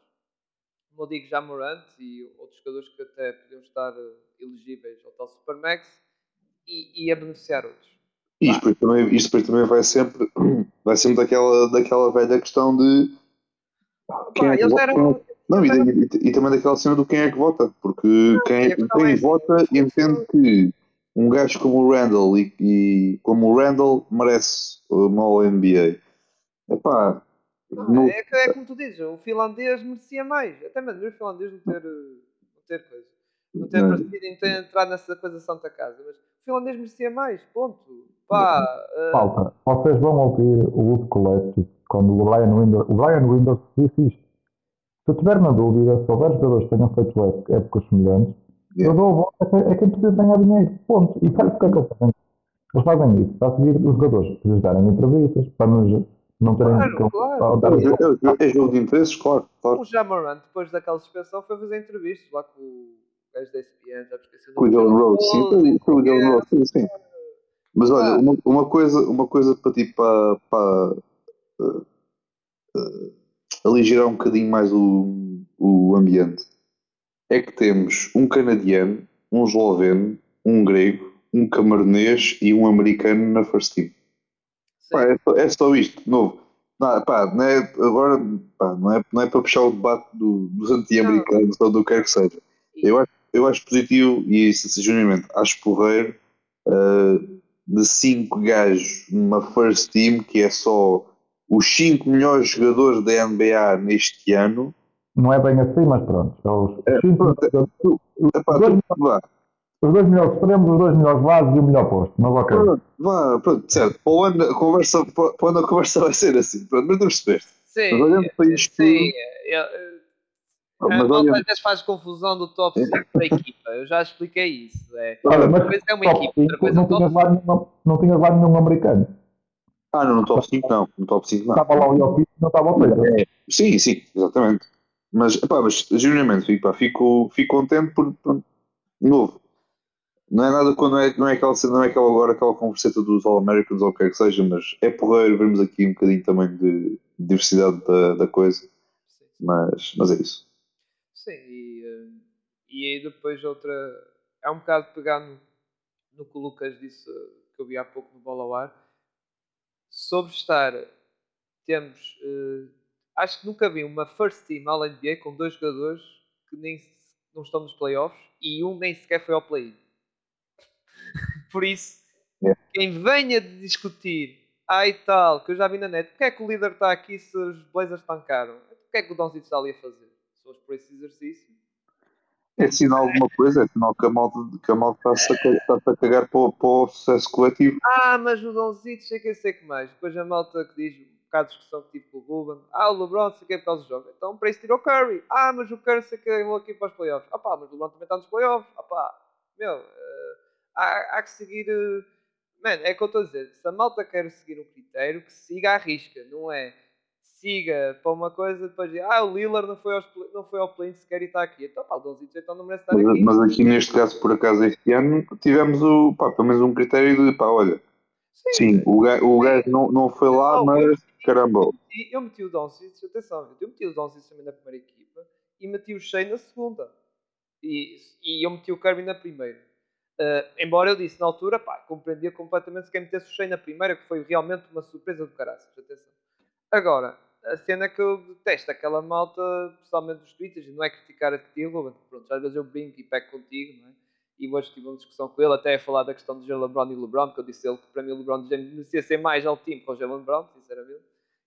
como eu digo, já Morant e outros jogadores que até podiam estar eh, elegíveis ao tal Supermax, e, e a beneficiar outros. Isto depois também, isto depois também vai sempre, vai sempre daquela, daquela velha questão de quem é que vota, eram- quem é- não, e, e- e também daquela cena do quem é que vota, porque quem, a questão quem é- vota entende que um gajo como o Randall e, e como o Randall merece uma All-NBA. Epá, Não, no- é, é como tu dizes, o finlandês merecia mais. Até mesmo o finlandês não ter, eh, não ter coisa. Não ter Não. merecido em ter entrado nessa coisa Santa Casa. Mas o finlandês merecia mais, ponto. Pá, eh, Falta. Vocês vão ouvir o Wood Collective quando o Brian Winders, o Brian Winders disse isto. Se eu tiver na dúvida, se houver jogadores que tenham feito ép- épocas semelhantes, eu dou a volta a quem- a quem precisa ganhar dinheiro. Ponto. E sabe porque é que eles fazem? Eles fazem isso para seguir os jogadores, para lhes darem entrevistas, para nos não terem Claro, que- claro. para darem- é, é jogo de interesses, claro. claro. o Jamoran, depois daquela suspensão, foi fazer entrevistas lá com o gajo da ESPN, já me esqueci o Com o nome dele. Rose, sim, com o Rose, sim, sim. Mas olha, Ah. uma, uma coisa, uma coisa para ti, para, para aligerar um bocadinho mais o, o ambiente, é que temos um canadiano, um esloveno, um grego, um camaronês e um americano na first team. Pá, é, só, é só isto, de novo. Não, pá, não é, agora pá, não, é, não é para puxar o debate do- dos anti-americanos ou do que quer que seja. Eu acho, eu acho positivo, e isso genuinamente, acho porreiro uh, de cinco gajos numa first team que é só os cinco melhores jogadores da NBA neste ano. Não é bem assim, mas pronto. É os, É, cinco pronto, é- jogadores- Epá, dois- tu- vá, os dois melhores extremos, os dois melhores bases e o melhor posto. Mas ok. pronto, vá, pronto, certo. Para o ano a conversa, para ano a conversa vai ser assim. Pronto, mas tu percebeste. Sim, Mas olhando para isto sim. é, é, Mas olhando- às vezes faz confusão do top 5 da equipa. Eu já expliquei isso. É. Olha, mas Uma coisa é uma top equipa, outra coisa é não, top tinhas lá nenhum, não tinhas lá nenhum americano. Ah, não, no top 5 não. No top 5 não. Estava lá o Jokic e não estava o Taylor. Sim, sim, exatamente. Mas, epá, mas genuinamente fico, pá, fico, fico contente por, por- de novo. Não é nada quando é, não é aquela cena, não é aquela agora aquela converseta dos All-Americans ou o que quer que seja, mas é porreiro vermos aqui um bocadinho também de diversidade da, da coisa. Mas, mas é isso. Sim, e, eh, e aí depois outra. É um bocado pegar no, no que o Lucas disse eh, que eu vi há pouco no Bola ao Ar. Sobre estar. Temos. eh, acho que nunca vi uma first team all NBA com dois jogadores que nem não estão nos playoffs e um nem sequer foi ao play-in. Por isso, É. quem venha de discutir, ah e tal, que eu já vi na net, porque é que o líder está aqui se os Blazers tancaram? O que é que o Donzito está ali a fazer? Se fosse por esse exercício. É sinal de alguma coisa, é sinal que a malta, que a malta está-se a, está-se a cagar para, o- para o sucesso coletivo. Ah, mas o Donzito, sei que sei que mais. Depois a malta que diz, um bocado de discussão que tive com o Ruben. Ah, o LeBron, sei que é por causa do jogo. Então para isso tirou o Curry. Ah, mas o Curry sei que é aqui para os playoffs. Ah pá, mas o LeBron também está nos playoffs. Ah pá, meu, eh, há, há que seguir... eh, Mano, é o que eu estou a dizer. Se a malta quer seguir um critério, que siga à risca, não é? Siga para uma coisa, depois diz, ah, o Lillard não foi, aos, não foi ao play sequer e está aqui. Então pá, o Donzito então não merece estar Mas, aqui. mas aqui neste caso, por acaso, este ano, tivemos o, pá, pelo menos um critério de, pá, olha, sim, o gajo, o gajo não, não foi lá, mas caramba, E eu meti o Doncic, atenção, eu meti o Doncic também na primeira equipa e meti o Shea na segunda. E, e eu meti o Kirby na primeira. Uh, embora eu disse na altura, pá, compreendia completamente se quem metesse o Shea na primeira, que foi realmente uma surpresa do caraças. Atenção. Agora, a cena que eu detesto, aquela malta, principalmente dos e não é criticar a ti, Ruben, pronto, às vezes eu brinco e pego contigo, não é? E hoje tive uma discussão com ele, até a falar da questão de Jalen Brown e LeBron, porque eu disse ele que para mim o LeBron merecia ser mais ao time que o Jalen Brown, sinceramente.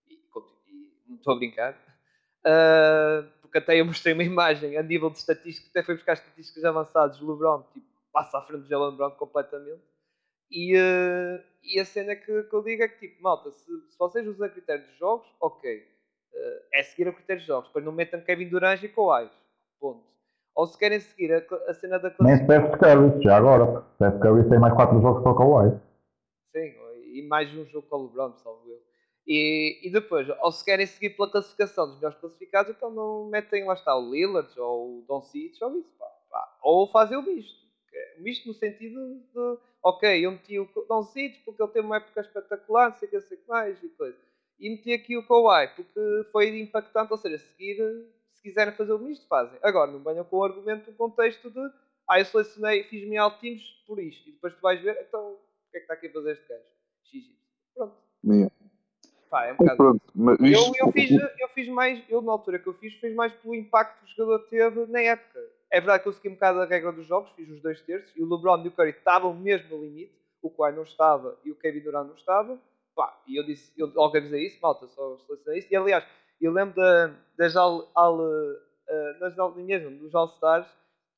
E, e não estou a brincar. Uh, porque até eu mostrei uma imagem a nível de estatística, até foi buscar estatísticas avançadas LeBron, tipo, passa à frente do Jalen Brown completamente. E, uh, e a cena que, que eu digo é que, tipo, malta, se, se vocês usam critério de jogos, ok, uh, é seguir o critério de jogos, depois não metam Kevin Durant e Kawhi, ponto. Ou se querem seguir a, a cena da Nem classificação. Steph Curry, já agora. Steph Curry tem mais 4 jogos para o Kawhi. Sim, e mais um jogo com o LeBron, salvo eu. E, e depois, ou se querem seguir pela classificação dos melhores classificados, então não metem lá está o Lillard ou o Don Cic ou isso, pá, pá. Ou fazem o misto. O misto no sentido de, ok, eu meti o Don Cic porque ele teve uma época espetacular, não sei o que, sei que mais e coisa. E meti aqui o Kawhi porque foi impactante, ou seja, seguir, se quiserem fazer o misto, fazem. Agora, não venham com o argumento, o contexto de, ah, eu selecionei, fiz-me alto times por isto, e depois tu vais ver, então, o que é que está aqui a fazer este gajo? XY. Pronto. Yeah. Pá, é um bocado. pronto, mas Eu, eu, fiz, eu fiz mais, eu na altura que eu fiz, fiz mais pelo impacto que o jogador teve na época. É verdade que eu segui um bocado a regra dos jogos, fiz os dois terços, e o LeBron e o Curry estavam mesmo no limite, o Kawhi não estava e o Kevin Durant não estava. Pá, e eu disse, eu logo avisei isso, malta, só selecionei isso. E aliás, eu lembro da, das All, all, eh, nas dos All-Stars,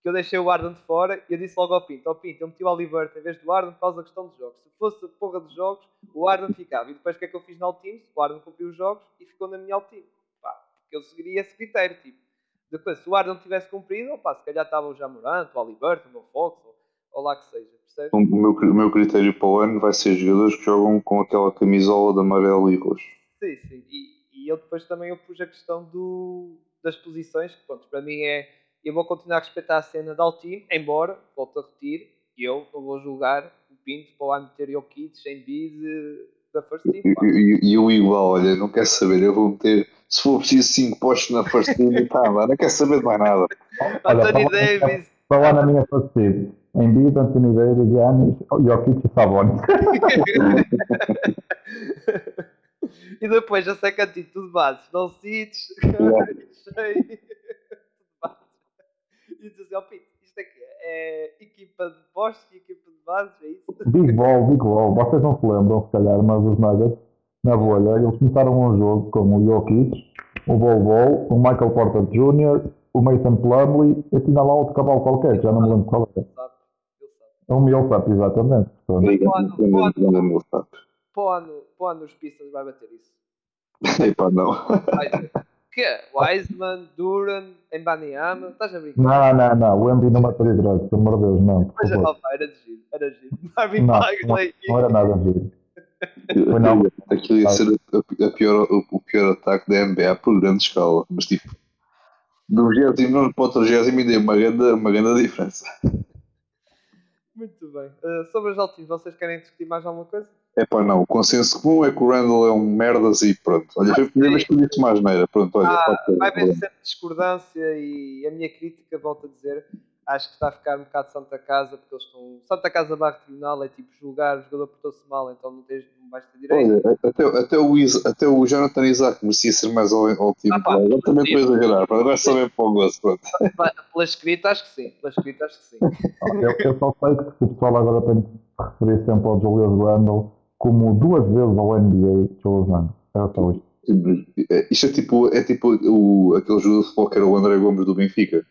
que eu deixei o Arden de fora e eu disse logo ao Pinto, ao Pinto, eu meti o Aliberto em vez do Arden por causa da questão dos jogos. Se fosse a porra dos jogos, o Arden ficava. E depois o que é que eu fiz na All Teams? O Arden cumpriu os jogos e ficou na minha All Team. Pá, porque eu seguiria esse critério, tipo. Depois, se o Arden tivesse cumprido, opá, se calhar estava o Jamorant, o Aliberto, o Fox, ou, ou lá que seja, percebes? o, meu, o meu critério para o ano vai ser jogadores que jogam com aquela camisola de amarelo e roxo. Sim, sim. E, e eu depois também eu pus a questão do, das posições, que pronto, para mim é. Eu vou continuar a respeitar a cena da Altim, embora, volto a repetir, eu não vou julgar o Pinto para lá meter Jokic em bid da First Team. E, eu igual, olha, não quero saber, eu vou meter, se for preciso 5 postos na first team, tá, lá, não quero saber de mais nada. Olha, Anthony fala- Davis, Está lá na minha facilidade. Embiid, Anthony Davis, Giannis, Jokic e Sabonis. e depois já sei que antigo, tudo bases, não cites, Yeah. cheio. E diz assim, ó Pinto, isto é equipa de postos e equipa de bases, é isso? Big Ball, Big Ball. Vocês não se lembram, se calhar, mas os Nuggets, na bolha, eles começaram um jogo com o Jokic, o Bol Bol, o Michael Porter Jr., o Mason Plumlee e tinha lá outro cavalo qualquer, já não me lembro qual é. Ele sabe, ele sabe. É um Millsap, exatamente. O ano, o ano os Pistons vai bater isso. Epá, não. Vai ser. Que é? Wiseman, Duran, Embanyama, estás a brincar? Não, não, não. O Embiid não mataria drogas, pelo amor de Deus, não. Mas favor. opa, era de giro, era de giro. Marvin Não, Bagley. Não era nada giro. Foi não. Aquilo ia ser a, a pior, o, o pior ataque da NBA por grande escala, mas tipo, do 29 para o 30 ainda é uma grande, uma grande diferença. Muito bem. Uh, sobre os altivos, vocês querem discutir mais alguma coisa? É pá, não. O consenso comum é que o Randall é um merdas e pronto. Olha, foi a primeira vez que eu disse mais neira. Pronto, olha. Ah, pode ser. vai haver sempre discordância e a minha crítica, volto a dizer, acho que está a ficar um bocado Santa Casa, porque eles estão. Santa Casa barra tribunal é tipo julgar, o jogador portou-se mal, então não, tens, não vais ter direito. Olha, até, até, o Isa, até o Jonathan Isaac merecia ser mais ao, ao time. Ah, pá, Agora também estou a exagerar. pá, Agora só bem para o gosto. Pronto. Pela escrita, acho que sim. Pela escrita, acho que sim. Eu, eu só sei que o pessoal agora tem que referir sempre ao Julius Randle como duas vezes ao NBA. É só isto. É, Isto é tipo, é tipo o, aquele jogador de futebol que era o André Gomes do Benfica.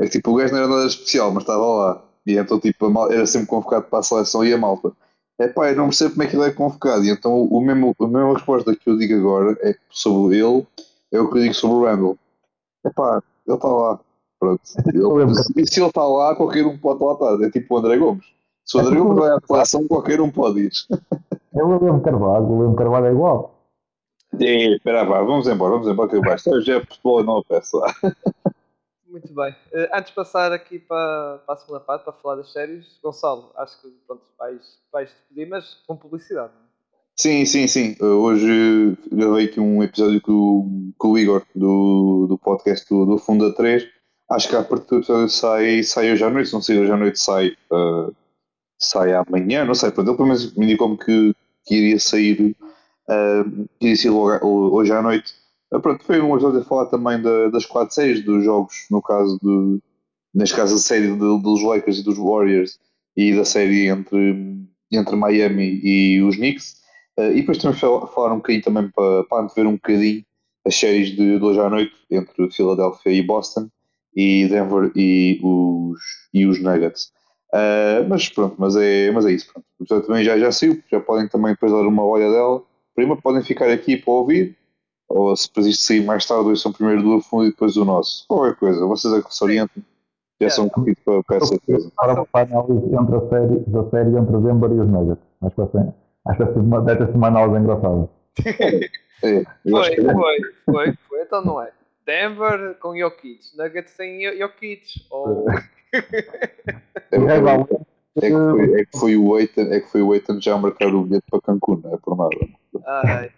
É tipo, o gajo não era nada especial, mas estava lá. E então, tipo, era sempre convocado para a seleção e a malta. É pá, eu não percebo como é que ele é convocado. E então, o mesmo, a mesma resposta que eu digo agora é sobre ele é o que eu digo sobre o Randall. É pá, ele está lá. Pronto. Ele- e se ele está lá, qualquer um pode lá estar. É tipo o André Gomes. Se o André Gomes vai à seleção, qualquer um pode ir. É o William Carvalho. O William Carvalho é igual. E, espera, vá, vamos embora, vamos embora que eu baixo. Hoje é futebol e não a peça. Muito bem. Uh, antes de passar aqui para, para a segunda parte, para falar das séries, Gonçalo, acho que pronto, vais, vais te pedir, mas com publicidade. não é? Sim, sim, sim. Uh, Hoje gravei aqui um episódio com, o- com o Igor do, do podcast do, do Funda 3. Acho que a partir do episódio sai, sai hoje à noite, se não sei hoje à noite sai, uh, sai amanhã, não sei. Pronto, ele pelo menos me indicou-me que, que iria sair, uh, iria sair hoje à noite. Uh, pronto, foi um episódio a falar também da- das quatro séries, dos jogos, no caso de, neste caso a série de- dos Lakers e dos Warriors e da série entre, entre Miami e os Knicks. Uh, e depois também fal- falar um bocadinho também para, para antever um bocadinho as séries de, de hoje à noite entre Philadelphia e Boston e Denver e os, e os Nuggets. Uh, mas pronto, mas é, mas é isso. Pronto. O episódio também já, já saiu, já podem também depois dar uma olha dela. Primeiro podem ficar aqui para ouvir, ou se depois isto sair mais tarde, ouçam primeiro do fundo e depois o nosso. Qualquer coisa, vocês é que se orientam. Já são convidados para, para essa coisa. Para uma análise entre a série, da série entre Denver e os Nuggets. Acho que vai ser, acho que vai ser ser uma análise engraçada. É, eu acho Foi, que é. foi, foi, foi. Então não é. Denver com Jokic, Nuggets sem Jo- Jokic. Ou... É, é, é que foi, é que foi o Eitan, é que foi o Eitan já a marcar o bilhete para Cancún, não é por nada. Ai,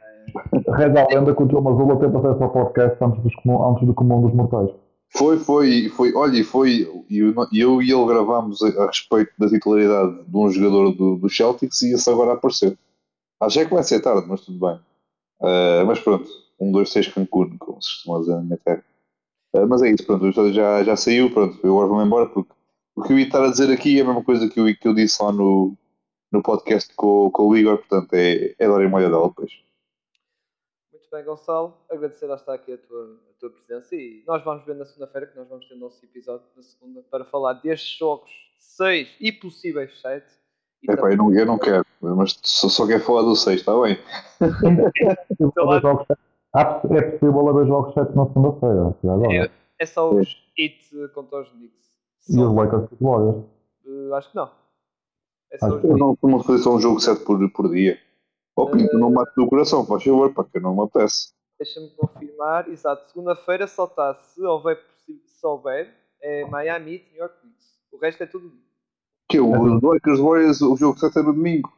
Reza a lenda que o Joe Mazzulla teve acesso ao podcast antes, dos antes do comum dos mortais. Foi, foi, foi, olha, e foi, e eu, eu e ele gravámos a, a respeito da titularidade de um jogador do, do Celtics e esse agora apareceu. Acho é que vai ser tarde, mas tudo bem. Uh, mas pronto, um, dois, seis Cancún, como se costuma dizer na minha terra. Uh, mas é isso, pronto, o episódio já, já saiu, pronto, eu agora vou-me embora porque o que eu ia estar a dizer aqui é a mesma coisa que eu, que eu disse lá no, no podcast com, com o Igor, portanto é, é dar molha dela depois. Muito bem, Gonçalo, agradecer lá estar aqui a tua, a tua presença e nós vamos ver na segunda-feira que nós vamos ter o nosso episódio na segunda para falar destes jogos 6 e possíveis 7. É pá, eu não, eu não quero, mas só, só quero falar do 6, está bem? é possível haver jogos 7 na segunda-feira, já agora. É, é só os hits contra os Knicks. E os Lakers e Warriors? Uh, acho que não. É só eu não costumam fazer só um jogo 7 por, por dia. Ó oh, Pinto, uh, não mate do coração, faz favor, para que não me apetece. Deixa-me confirmar, exato. Segunda-feira só está, se houver, se houver, é Miami e New York Knicks. O resto é tudo. Que o Lakers Warriors, o jogo 7 é no domingo.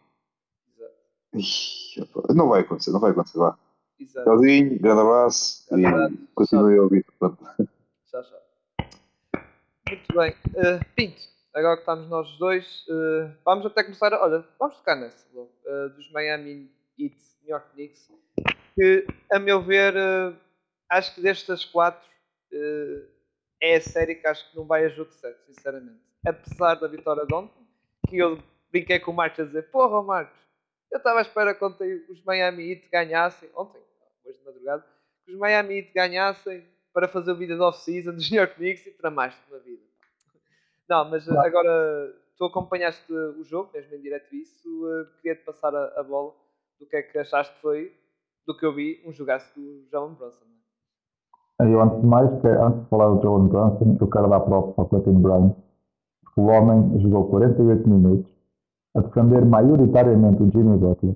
Exato. não vai acontecer, não vai acontecer, vá. Exato. Tchauzinho, grande abraço grande e continue a ouvir. Tchau, tchau. Muito bem. Uh, Pinto, agora que estamos nós dois, uh, vamos até começar. A, olha, vamos tocar nessa uh, dos Miami Heat New York Knicks. Que, a meu ver, acho que destas quatro é a série que acho que não vai a jogo 7, sinceramente. Apesar da vitória de ontem, que eu brinquei com o Marcos a dizer: Porra, Marcos, eu estava à espera que ontem os Miami Heat ganhassem, ontem, hoje de madrugada, que os Miami Heat ganhassem para fazer o vídeo de off-season dos New York Knicks e para mais de uma vida. Não, mas agora tu acompanhaste o jogo, mesmo em direto isso, uh, queria-te passar a, a, bola do que é que achaste que foi, do que eu vi, um jogaço do Jalen Brunson. É? Eu, antes de mais, que, antes de falar do Jalen Brunson, eu quero dar props ao Clayton Brown, porque o homem jogou 48 minutos a defender maioritariamente o Jimmy Butler,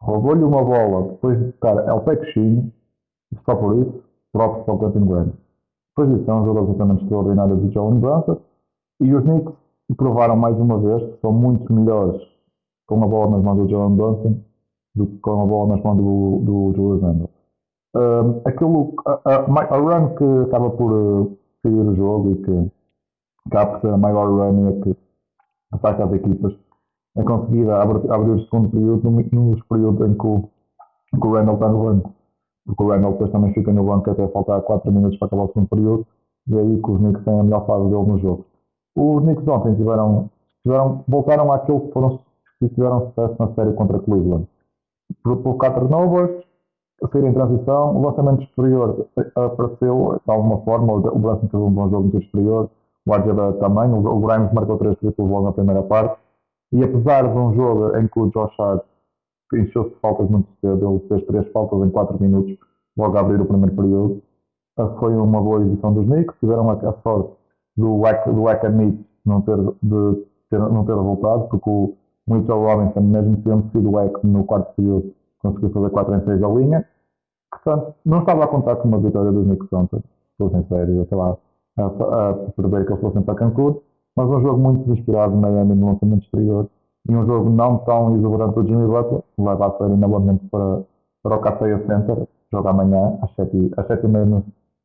roubou-lhe uma bola depois de tocar El Pecchino, só por isso, props para o Clayton Brown. Depois disso, é um jogo absolutamente extraordinário do Jalen Brunson, e os Knicks provaram mais uma vez que são muito melhores com a bola nas mãos do Jalen Brunson do que com a bola nas mãos do, Julius Randle. Um, aquilo, a, a, a, run que acaba por uh, seguir o jogo e que acaba por ser a maior run é que ataca as equipas é conseguida abrir, abrir o segundo período nos períodos em que o, Randall está no banco. Porque o Randall depois também fica no banco até faltar 4 minutos para acabar o segundo período e é aí que os Knicks têm a melhor fase dele no jogo. Os Knicks ontem tiveram, tiveram, voltaram àquilo que foram que tiveram sucesso na série contra Cleveland. Provocar turnovers, a sair em transição, o lançamento superior apareceu de alguma forma, o Brunson teve um bom jogo muito superior, o Arjada também, o Grimes marcou três triplos logo na primeira parte, e apesar de um jogo em que o Josh Hart encheu-se de faltas muito cedo, ele fez três faltas em quatro minutos, logo a abrir o primeiro período, foi uma boa edição dos Knicks, tiveram a, sorte do do Wack não ter, de ter, não ter voltado, porque o Mitchell Robinson, mesmo tendo sido o no quarto período, conseguiu fazer 4 em 6 a linha. Portanto, não estava a contar com uma vitória dos Knicks ontem, estou sincero, eu estava a, a, a prever que eles fossem para Cancún, mas um jogo muito inspirado em Miami no lançamento exterior e um jogo não tão exuberante do Jimmy Butler, leva a série novamente para, para o Café Center, joga amanhã às 7h30 às 7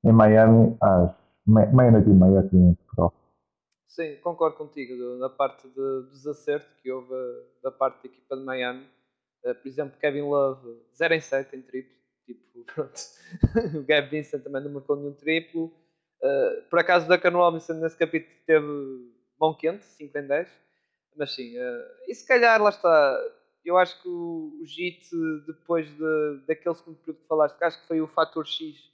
em Miami, às meia-noite e meia aqui em Portugal. Sim, concordo contigo na parte de, desacerto que houve da parte da equipa de Miami. Uh, por exemplo, Kevin Love 0 em 7 em triplo. Tipo, o Gabe Vincent também não marcou nenhum triplo. Uh, por acaso, o Duncan Robinson nesse capítulo teve mão quente, 5 em 10. Mas sim, uh, e se calhar lá está. Eu acho que o, o JIT, depois de, daquele segundo período que falaste, acho que foi o fator X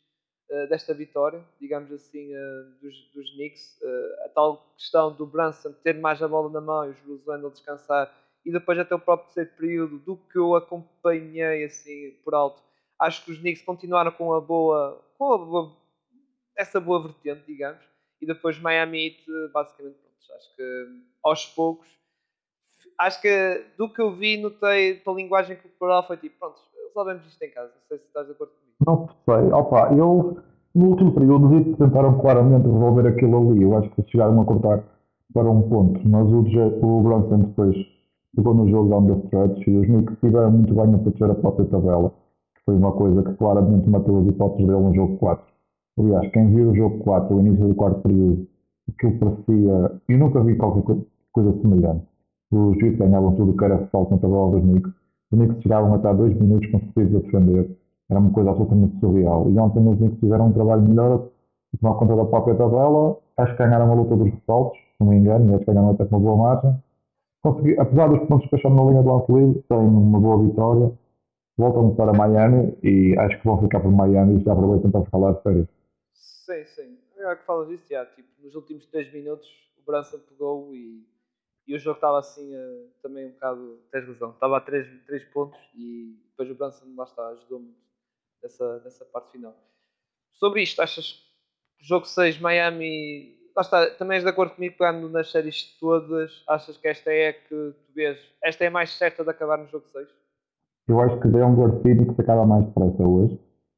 eh, desta vitória, digamos assim, uh, dos, dos Knicks. Uh, a tal questão do Brunson ter mais a bola na mão e o Julius Randle descansar e depois até o próprio terceiro período, do que eu acompanhei assim por alto, acho que os Knicks continuaram com a boa, com a boa, essa boa vertente, digamos, e depois Miami Heat, basicamente, acho que aos poucos, acho que do que eu vi, notei pela linguagem corporal, foi tipo, pronto, resolvemos isto em casa, não sei se estás de acordo comigo. Não sei. Opa, eu no último período vi que tentaram claramente resolver aquilo ali. Eu acho que chegaram a cortar para um ponto. Mas o, o Brunson depois jogou no jogo down the stretch e os Knicks tiveram muito bem a proteger a própria tabela. Que foi uma coisa que claramente matou as hipóteses dele no jogo 4. Aliás, quem viu o jogo 4, o início do quarto período, aquilo parecia. Eu nunca vi qualquer coisa semelhante. Os Jets ganhavam tudo que era ressalto na tabela dos Knicks os Knicks chegavam a estar dois minutos consecutivos a defender. Era uma coisa absolutamente surreal. E ontem os Knicks fizeram um trabalho melhor, tomar conta da própria tabela. Acho que ganharam a luta dos ressaltos, se não me engano, e acho que ganharam até com uma boa margem. Consegui, apesar dos pontos que na linha do lance livre, têm uma boa vitória. Voltam para Miami e acho que vão ficar por Miami e já aproveitam para falar de férias. Sim, sim. É que falas disso, já, tipo, nos últimos 3 minutos o Branson pegou e e o jogo estava assim uh, também um bocado. Tens razão, estava a 3, 3 pontos e depois o Branson lá está, ajudou muito nessa, nessa parte final. Sobre isto, achas que o jogo 6 Miami. Lá está, também és de acordo comigo pegando nas séries todas, achas que esta é a que tu vês? Esta é a mais certa de acabar no jogo 6? Eu acho que Denver Phoenix acaba mais depressa hoje,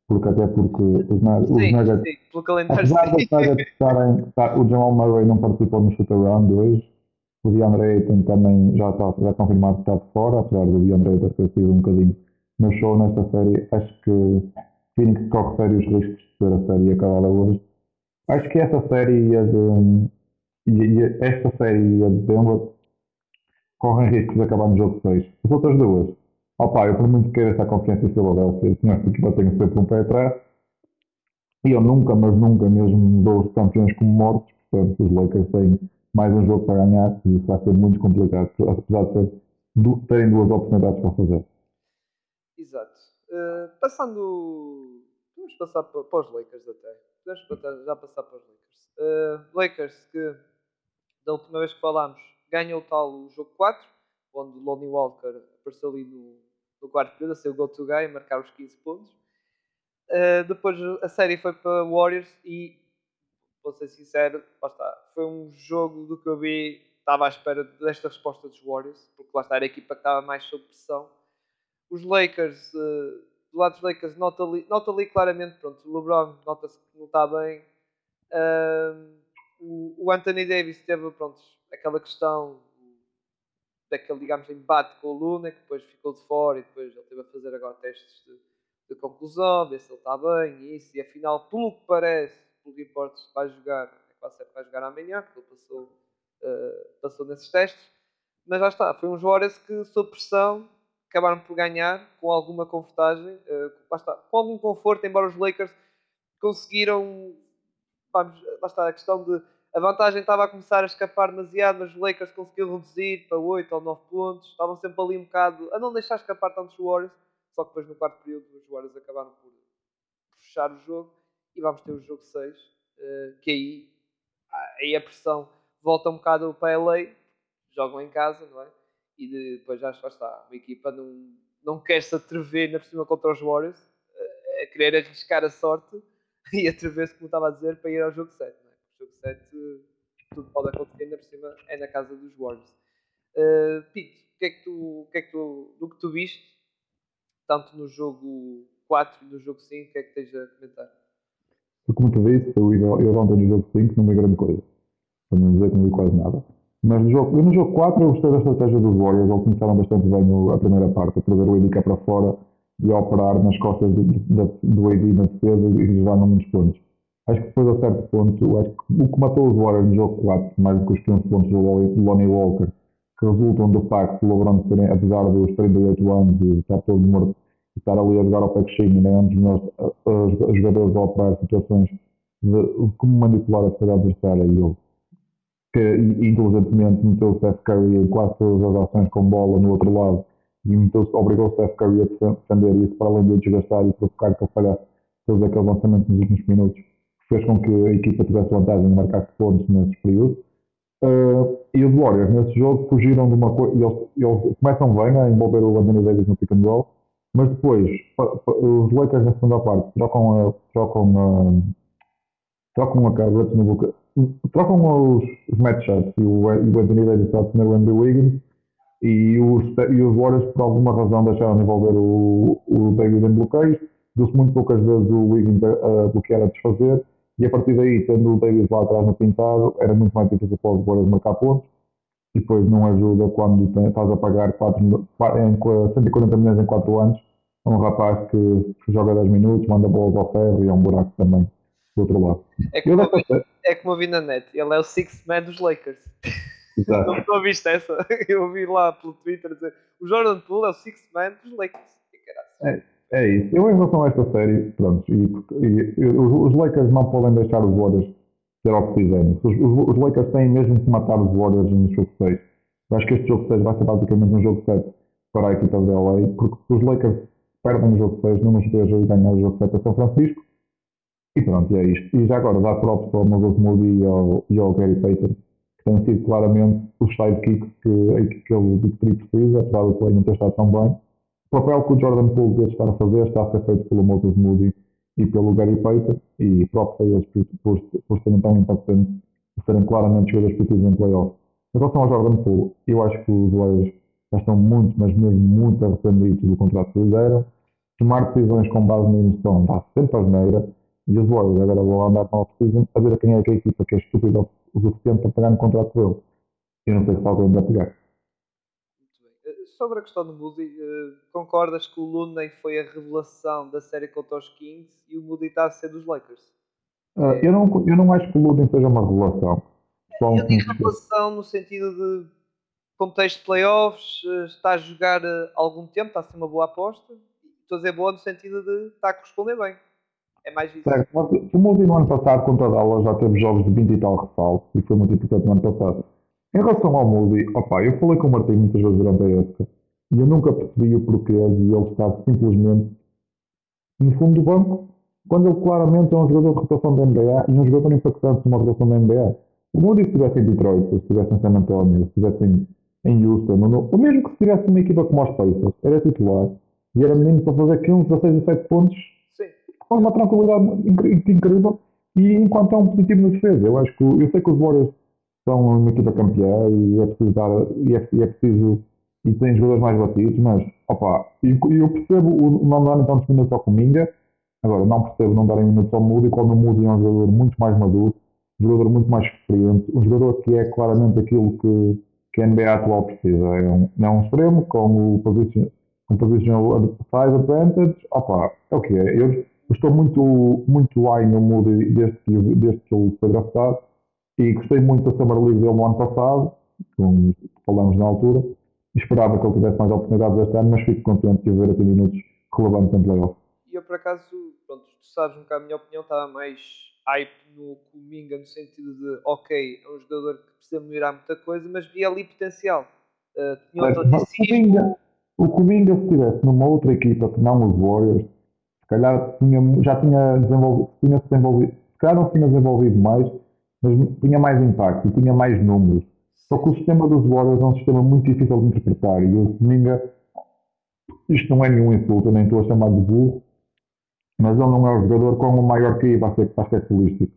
porque até porque os. Sim, Nuggets sim, pelo calendário. Apesar dos Nuggets estarem. Tá, o Jamal Murray não participou no shoot around hoje o DeAndre Ayton também já está já confirmado que está de fora, apesar do DeAndre Ayton ter sido um bocadinho no show nesta série. Acho que Phoenix corre sérios riscos de ter a série acabada hoje. Acho que essa série e a de, esta série e a de Denver correm riscos de acabar no jogo 6. As outras duas, opa, eu por muito queira essa confiança em Philadelphia, senão esta equipa tem sempre um pé atrás. E eu nunca, mas nunca mesmo dou os campeões como mortos, portanto os Lakers têm mais um jogo para ganhar e isso vai ser muito complicado, apesar de ter, terem duas oportunidades para fazer. Exato. Uh, passando. Vamos passar para, para, os Lakers até. Podemos já passar para os Lakers. Uh, Lakers que da última vez que falámos ganhou tal o jogo 4, onde Lonnie Walker apareceu ali no, no quarto período, a ser o go-to guy, marcar os 15 pontos. Uh, depois a série foi para Warriors e vou ser sincero, lá foi um jogo do que eu vi, estava à espera desta resposta dos Warriors, porque lá está, era a equipa que estava mais sob pressão. Os Lakers, uh, do lado dos Lakers, nota ali, nota ali claramente, pronto, o LeBron nota-se que não está bem. Uh, o, Anthony Davis teve, pronto, aquela questão daquele, digamos, embate com o Luna, que depois ficou de fora e depois ele teve a fazer agora testes de, de conclusão, ver se ele está bem e isso, e afinal, pelo que parece, pelo reportes vai jogar, é quase certo vai jogar amanhã, porque ele passou, uh, passou nesses testes. Mas já está, foi um Juarez que, sob pressão, acabaram por ganhar com alguma confortagem, uh, está, com algum conforto, embora os Lakers conseguiram. Vamos, lá está a questão de. A vantagem estava a começar a escapar demasiado, mas os Lakers conseguiram reduzir para 8 ou 9 pontos. Estavam sempre ali um bocado a não deixar escapar tantos Warriors. Só que depois no quarto período os Warriors acabaram por fechar o jogo e vamos ter o jogo 6, uh, eh, que aí, aí a pressão volta um bocado para LA, jogam em casa, não é? E depois já está, uma equipa não, não quer se atrever na por cima contra os Warriors, uh, a querer arriscar a sorte e atrever-se, como estava a dizer, para ir ao jogo 7. Jogo 7 tudo pode acontecer, ainda por cima é na casa dos Warriors. Uh, o que é que tu, que é que tu, do que tu viste, tanto no jogo 4 e no jogo 5, o que é que tens a comentar? como tu disse, eu, eu ontem no jogo 5 não vi grande coisa. Para não dizer que não vi quase nada. Mas no jogo, no jogo 4 eu gostei da estratégia dos Warriors. Eles começaram bastante bem a primeira parte, a trazer o AD cá para fora e a operar nas costas do, do, do AD na defesa e reservando muitos pontos. Acho que depois a certo ponto, acho que o que matou os Warriors no jogo 4, mais do que os 15 pontos do Lonnie Walker, que resultam do facto de LeBron serem, apesar dos 38 anos e estar todo morto, estar ali a jogar ao pé coxinho, nem antes nós, os jogadores a operar situações de como manipular a defesa adversária e ele que inteligentemente meteu o Steph Curry em quase todas as ações com bola no outro lado e obrigou o Steph Curry a defender isso para além de desgastar e provocar que ele falhasse todos aqueles lançamentos nos últimos minutos fez com que a equipa tivesse vantagem e marcasse pontos nesses períodos uh, e os Warriors nesse jogo fugiram de uma coisa eles, eles começam bem a envolver o Anthony Davis no pick and roll mas depois, os Lakers na segunda parte trocam a, trocam a, trocam a coverage no boca, trocam os, os matchups e o, o Anthony Davis está a defender o Andrew Wiggins e os, e os Warriors por alguma razão deixaram de envolver o, o Davis em bloqueios, deu-se muito poucas vezes o Wiggins a, a bloquear, a desfazer e a partir daí, tendo o Davis lá atrás no pintado, era muito mais difícil para os Warriors marcar pontos e depois não ajuda quando estás a pagar 4, em 140 milhões em 4 anos a um rapaz que joga 10 minutos, manda bolas ao ferro e é um buraco também do outro lado. É como, eu vi, é como eu vi na net, ele é o six man dos Lakers. Exato. Não, não viste essa? Eu vi lá pelo Twitter dizer o Jordan Poole é o six man dos Lakers. Que caraças. É isso. Eu, em relação a esta série, pronto, e, e- e os, os Lakers não podem deixar os Warriors ter o que fizerem. Os, os- os Lakers têm mesmo que matar os Warriors no jogo 6. Eu acho que este jogo 6 vai ser basicamente um jogo 7 para a equipa de LA, porque os Lakers perdem o jogo 6, não nos vejo ganhar o jogo 7 a São Francisco. E pronto, é isto. E já agora dá props ao Moses Moody e ao, e ao Gary Payton, que têm sido claramente os sidekicks que, equipe- que o Big precisa, apesar do play não ter estado tão bem. O papel que o Jordan Poole deve estar a fazer está a ser feito pelo Moses Moody e pelo Gary Payton e props a eles por, por, por serem tão impactantes e serem claramente jogadores positivos em playoff. Em relação ao Jordan Poole, eu acho que os Warriors já estão muito, mas mesmo muito arrependidos do contrato que lhe deram. Tomar decisões com base na emoção dá sempre a asneira e os Warriors agora vão andar com off-season a ver quem é que a equipa que é estúpida o suficiente para pegar no contrato dele. Eu não sei se alguém vai pegar. Sobre a questão do Moody, eh, concordas que o Looney foi a revelação da série contra os Kings e o Moody está a ser dos Lakers? Ah, eu, não, eu não acho que o Luden seja uma revelação. Só um Eu digo revelação no sentido de contexto de playoffs, eh, está a jogar eh, algum tempo, está a ser uma boa aposta. Estou a dizer boa no sentido de está a corresponder bem. É mais isso. Certo, mas o Moody no ano passado contra Dallas já teve jogos de 20 e tal ressaltos e foi muito importante no ano passado. Em relação ao Moody, opa, eu falei com o Martim muitas vezes durante a época e eu nunca percebi o porquê de ele estar simplesmente no fundo do banco quando ele claramente é um jogador de rotação da NBA e um jogador impactante numa rotação da NBA. O Moody se estivesse em Detroit, se estivesse em San Antonio, se estivesse em, em Houston, ou, no- ou mesmo que se estivesse numa equipa como os Pacers, era titular e era menino para fazer 15, 16 e 7 pontos Sim. com uma tranquilidade incrível e enquanto é um positivo na defesa. Eu acho que eu sei que os Warriors são uma equipa campeã e é preciso dar, e é, e é preciso e tem jogadores mais batidos, mas opa, e eu percebo o não darem tantos minutos ao Cominga, agora não percebo não darem minutos ao Moody quando o Moody é um jogador muito mais maduro, um jogador muito mais experiente, um jogador que é claramente aquilo que, que a NBA atual precisa. É um, é um extremo com o position, com positional size advantage, opa, é o que é. Eu estou muito, muito high no Moody desde que, desde que ele foi draftado e gostei muito da Summer League dele no ano passado, como falamos na altura, esperava que ele tivesse mais oportunidades este ano, mas fico contente de o ver a ter minutos relevantes em playoff. E eu, por acaso, pronto, tu sabes um bocado a minha opinião, estava mais hype no Cominga, no sentido de, ok, é um jogador que precisa melhorar muita coisa, mas via ali potencial. Uh, tinha outro mas o Cominga, se estivesse numa outra equipa que não os Warriors, se calhar tinha, já tinha desenvolvido, tinha -se desenvolvido, se calhar não tinha desenvolvido mais, mas tinha mais impacto e tinha mais números. Só que o sistema dos Warriors é um sistema muito difícil de interpretar e o Cominga, isto não é nenhum insulto, nem estou a chamar de burro, mas ele não é um jogador com o maior QI para ser basquetebolístico.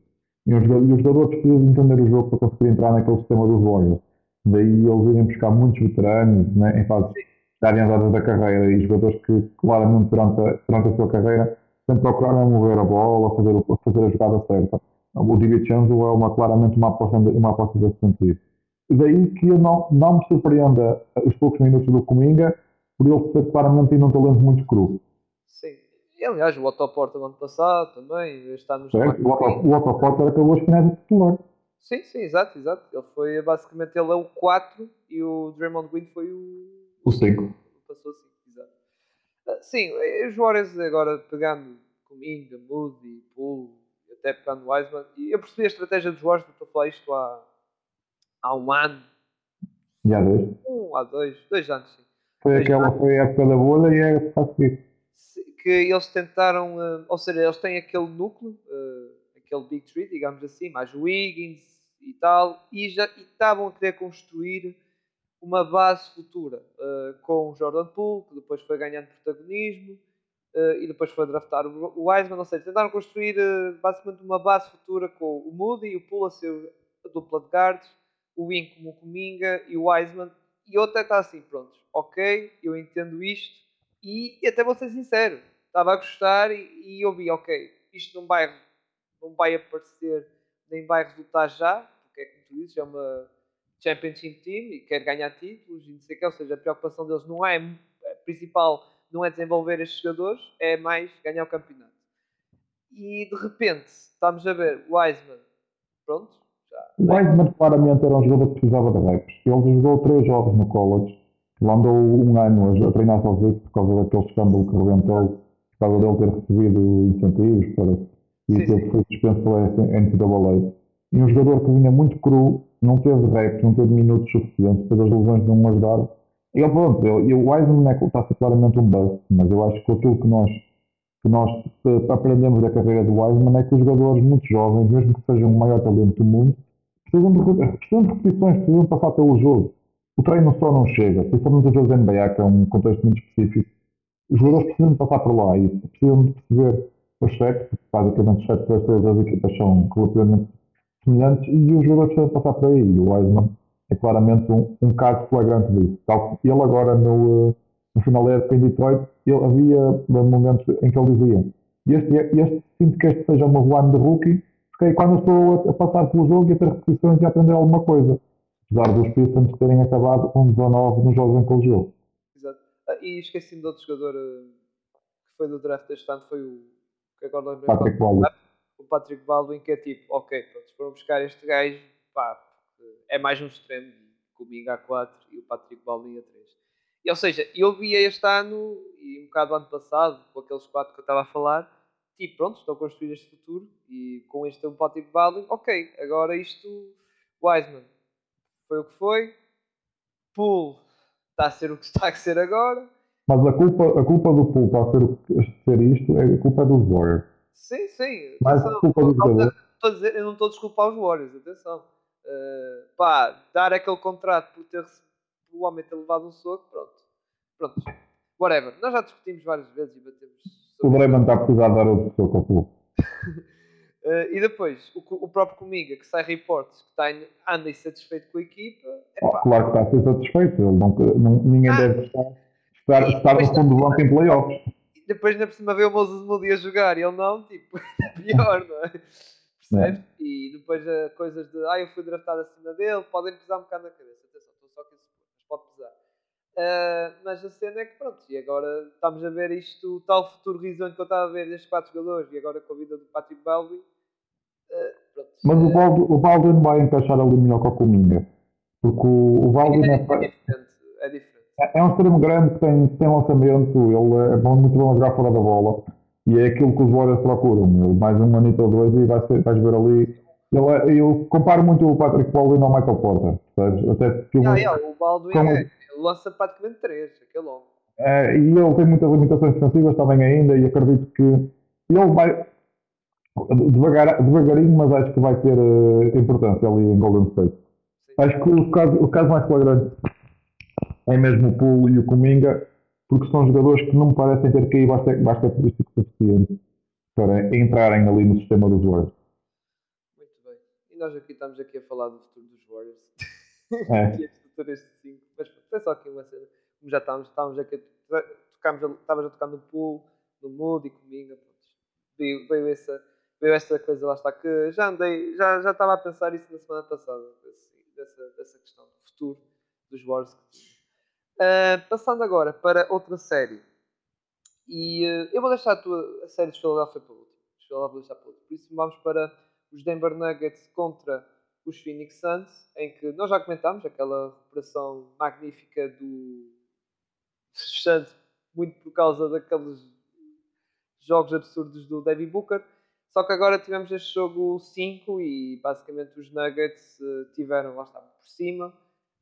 E, um jogador, e o jogador precisa de entender o jogo para conseguir entrar naquele sistema dos Warriors. Daí eles irem buscar muitos veteranos né, em fases já adiantadas da carreira e jogadores que claramente durante a, durante a sua carreira sempre procuraram mover a bola, fazer, o- fazer a jogada certa. O DiVincenzo é uma, claramente uma aposta, uma aposta desse sentido. Daí que eu não, não me surpreenda os poucos minutos do Cominga por ele ser claramente ainda um talento muito cru. Sim. E, aliás, o Otto Porta no ano passado também, está nos Certo? O Otto- O Otto Porter acabou as finais de titular. Sim, sim, exato, exato. Ele foi basicamente ele é o 4 e o Draymond Green foi o O 5. Passou assim, exato. Ah, Sim, eh, os Warriors agora pegando Cominga, Moody, Poole, até pegando Wiseman, e eu percebi a estratégia dos Warriors, estou a falar isto há, há um ano, Já vês? um, há dois, dois anos, sim. Foi Dois aquela anos. foi a época da bolha e é. Se- Que eles tentaram, ah, ou seja, eles têm aquele núcleo, ah, aquele Big Tree, digamos assim, mais Wiggins e tal, e já e estavam a querer construir uma base futura ah, com o Jordan Poole, que depois foi ganhando protagonismo, e depois foi draftar o Wiseman, ou seja, tentaram construir ah, basicamente uma base futura com o Moody o Poole a ser a dupla de guards, o Wing como o Cominga e o Wiseman, e eu até está assim, pronto, ok, eu entendo isto, e, e até vou ser sincero, estava a gostar e, e eu vi, ok, isto não vai, não vai aparecer, nem vai resultar já, porque é como tu dizes, é uma Championship Team e quer ganhar títulos e não sei o que, ou seja, a preocupação deles não é, a principal não é desenvolver estes jogadores, é mais ganhar o campeonato. E de repente, estamos a ver o Wiseman, pronto, O Wiseman claramente era um jogador que precisava de reps. Ele jogou três jogos no college, ele andou um ano a treinar sozinho por causa daquele escândalo que rebentou, por causa dele ter recebido incentivos para, e Sim, sim. feito suspenso pela NCAA. E um jogador que vinha muito cru, não teve reps, não teve minutos suficientes, depois as lesões não ajudaram. E pronto, eu- e o Wiseman é, está a ser claramente um bust, mas eu acho que aquilo que nós, que nós aprendemos da carreira do Wiseman é que os jogadores muito jovens, mesmo que sejam o maior talento do mundo, precisam de, re- precisam de repetições, precisam de passar pelo jogo. O treino só não chega, principalmente os jogos da NBA, que é um contexto muito específico. Os jogadores precisam de passar por lá e precisam de perceber os sets, porque basicamente os sets das equipas são relativamente semelhantes e os jogadores precisam passar por aí. E o Wiseman é claramente um, um caso flagrante disso. Tal que ele agora no, eh, no final da época em Detroit, ele, havia eh, momentos em que ele dizia este, este, sinto que este seja o meu ano de rookie, porque quando estou a, a passar pelo jogo e a ter repetições e a aprender alguma coisa. Apesar dos Pistons terem acabado com 19 nos jogos em que ele jogou. Exato. Ah, e esqueci-me de outro jogador eh, que foi do draft deste ano, foi o que agora não Patrick Baldwin. o Patrick Baldwin, que é tipo, ok, pronto, foram buscar este gajo, pá, é mais um extremo, comigo a 4 e o Patrick Baldwin a 3. E, ou seja, eu via este ano e um bocado ano passado, com aqueles quatro que eu estava a falar, tipo, pronto, estou a construir este futuro e com este um Patrick Baldwin, ok, agora isto, Wiseman, foi o que foi, Poole está a ser o que está a ser agora, Mas a culpa, a culpa do Poole para ser, o que- ser isto é a culpa dos Warriors. sim, sim, atenção, a culpa do jogador. eu não estou a desculpar os Warriors, atenção. Uh, pá, dar aquele contrato por ter por o homem ter levado um soco, pronto. Pronto. Whatever. Nós já discutimos várias vezes e batemos O Draymond está a precisar dar outro soco ao Poole. Uh, e depois, o, o próprio Comiga, que sai reportes que está anda insatisfeito com a equipa, Oh, claro que está a ser satisfeito. Ele não, não- ninguém Ah. deve estar, estar, E estar no fundo do banco em playoffs. e depois por cima vê o Moses Moody a jogar e ele não, tipo, é pior, não é? Percebes? E depois uh, coisas de, ah, eu fui draftado acima dele, podem pesar um bocado na cabeça. Atenção, estou só a supor, mas pode pesar. Uh, mas a cena é que pronto, e agora estamos a ver isto, o tal futuro risonho que eu estava a ver destes quatro jogadores e agora com a vida do Patrick Baldwin. uh. Mas o Baldwin, o Baldwin vai encaixar ali melhor com o Cominga. Porque o, o Baldwin é, é, é diferente, é diferente. é, é um extremo grande que tem, tem lançamento, ele é muito bom a jogar fora da bola. E é aquilo que os Warriors procuram. Ele, mais um anito ou dois e vai ser, vais ver ali. Ele é- eu comparo muito o Patrick Baldwin ao Michael Porter. Sabes? Até porque ele- Ah, yeah, o Baldwin como- é, ele lança praticamente três, aquele homem. É, e ele tem muitas limitações defensivas também ainda e acredito que ele vai devagar, devagarinho, mas acho que vai ter eh, importância ali em Golden State. Sim. Acho que o caso, o caso mais flagrante é mesmo o Poole e o Cominga, porque são jogadores que não me parecem ter caído basta- basquetebolístico suficiente para entrarem ali no sistema dos Warriors. Muito bem. E nós aqui estamos aqui a falar do futuro dos Warriors. É. que futuro este 5. Mas foi só aqui uma cena. Como já estávamos, estávamos aqui a, tocámos, a- estavas a tocar no pool, no mood e comigo. Veio, veio, essa, veio essa coisa lá está que já andei, já, já estava a pensar isso na semana passada, dessa, dessa questão do futuro dos Warriors. Ah, passando agora para outra série. E eh, eu vou deixar a, tua, a série dos Philadelphia para o último. Philadelphia deixar para o último. Por isso vamos para os Denver Nuggets contra os Phoenix Suns, em que nós já comentámos aquela recuperação magnífica do Suns, muito por causa daqueles jogos absurdos do Devin Booker. Só que agora tivemos este jogo 5 e basicamente os Nuggets eh, tiveram, lá está, por cima.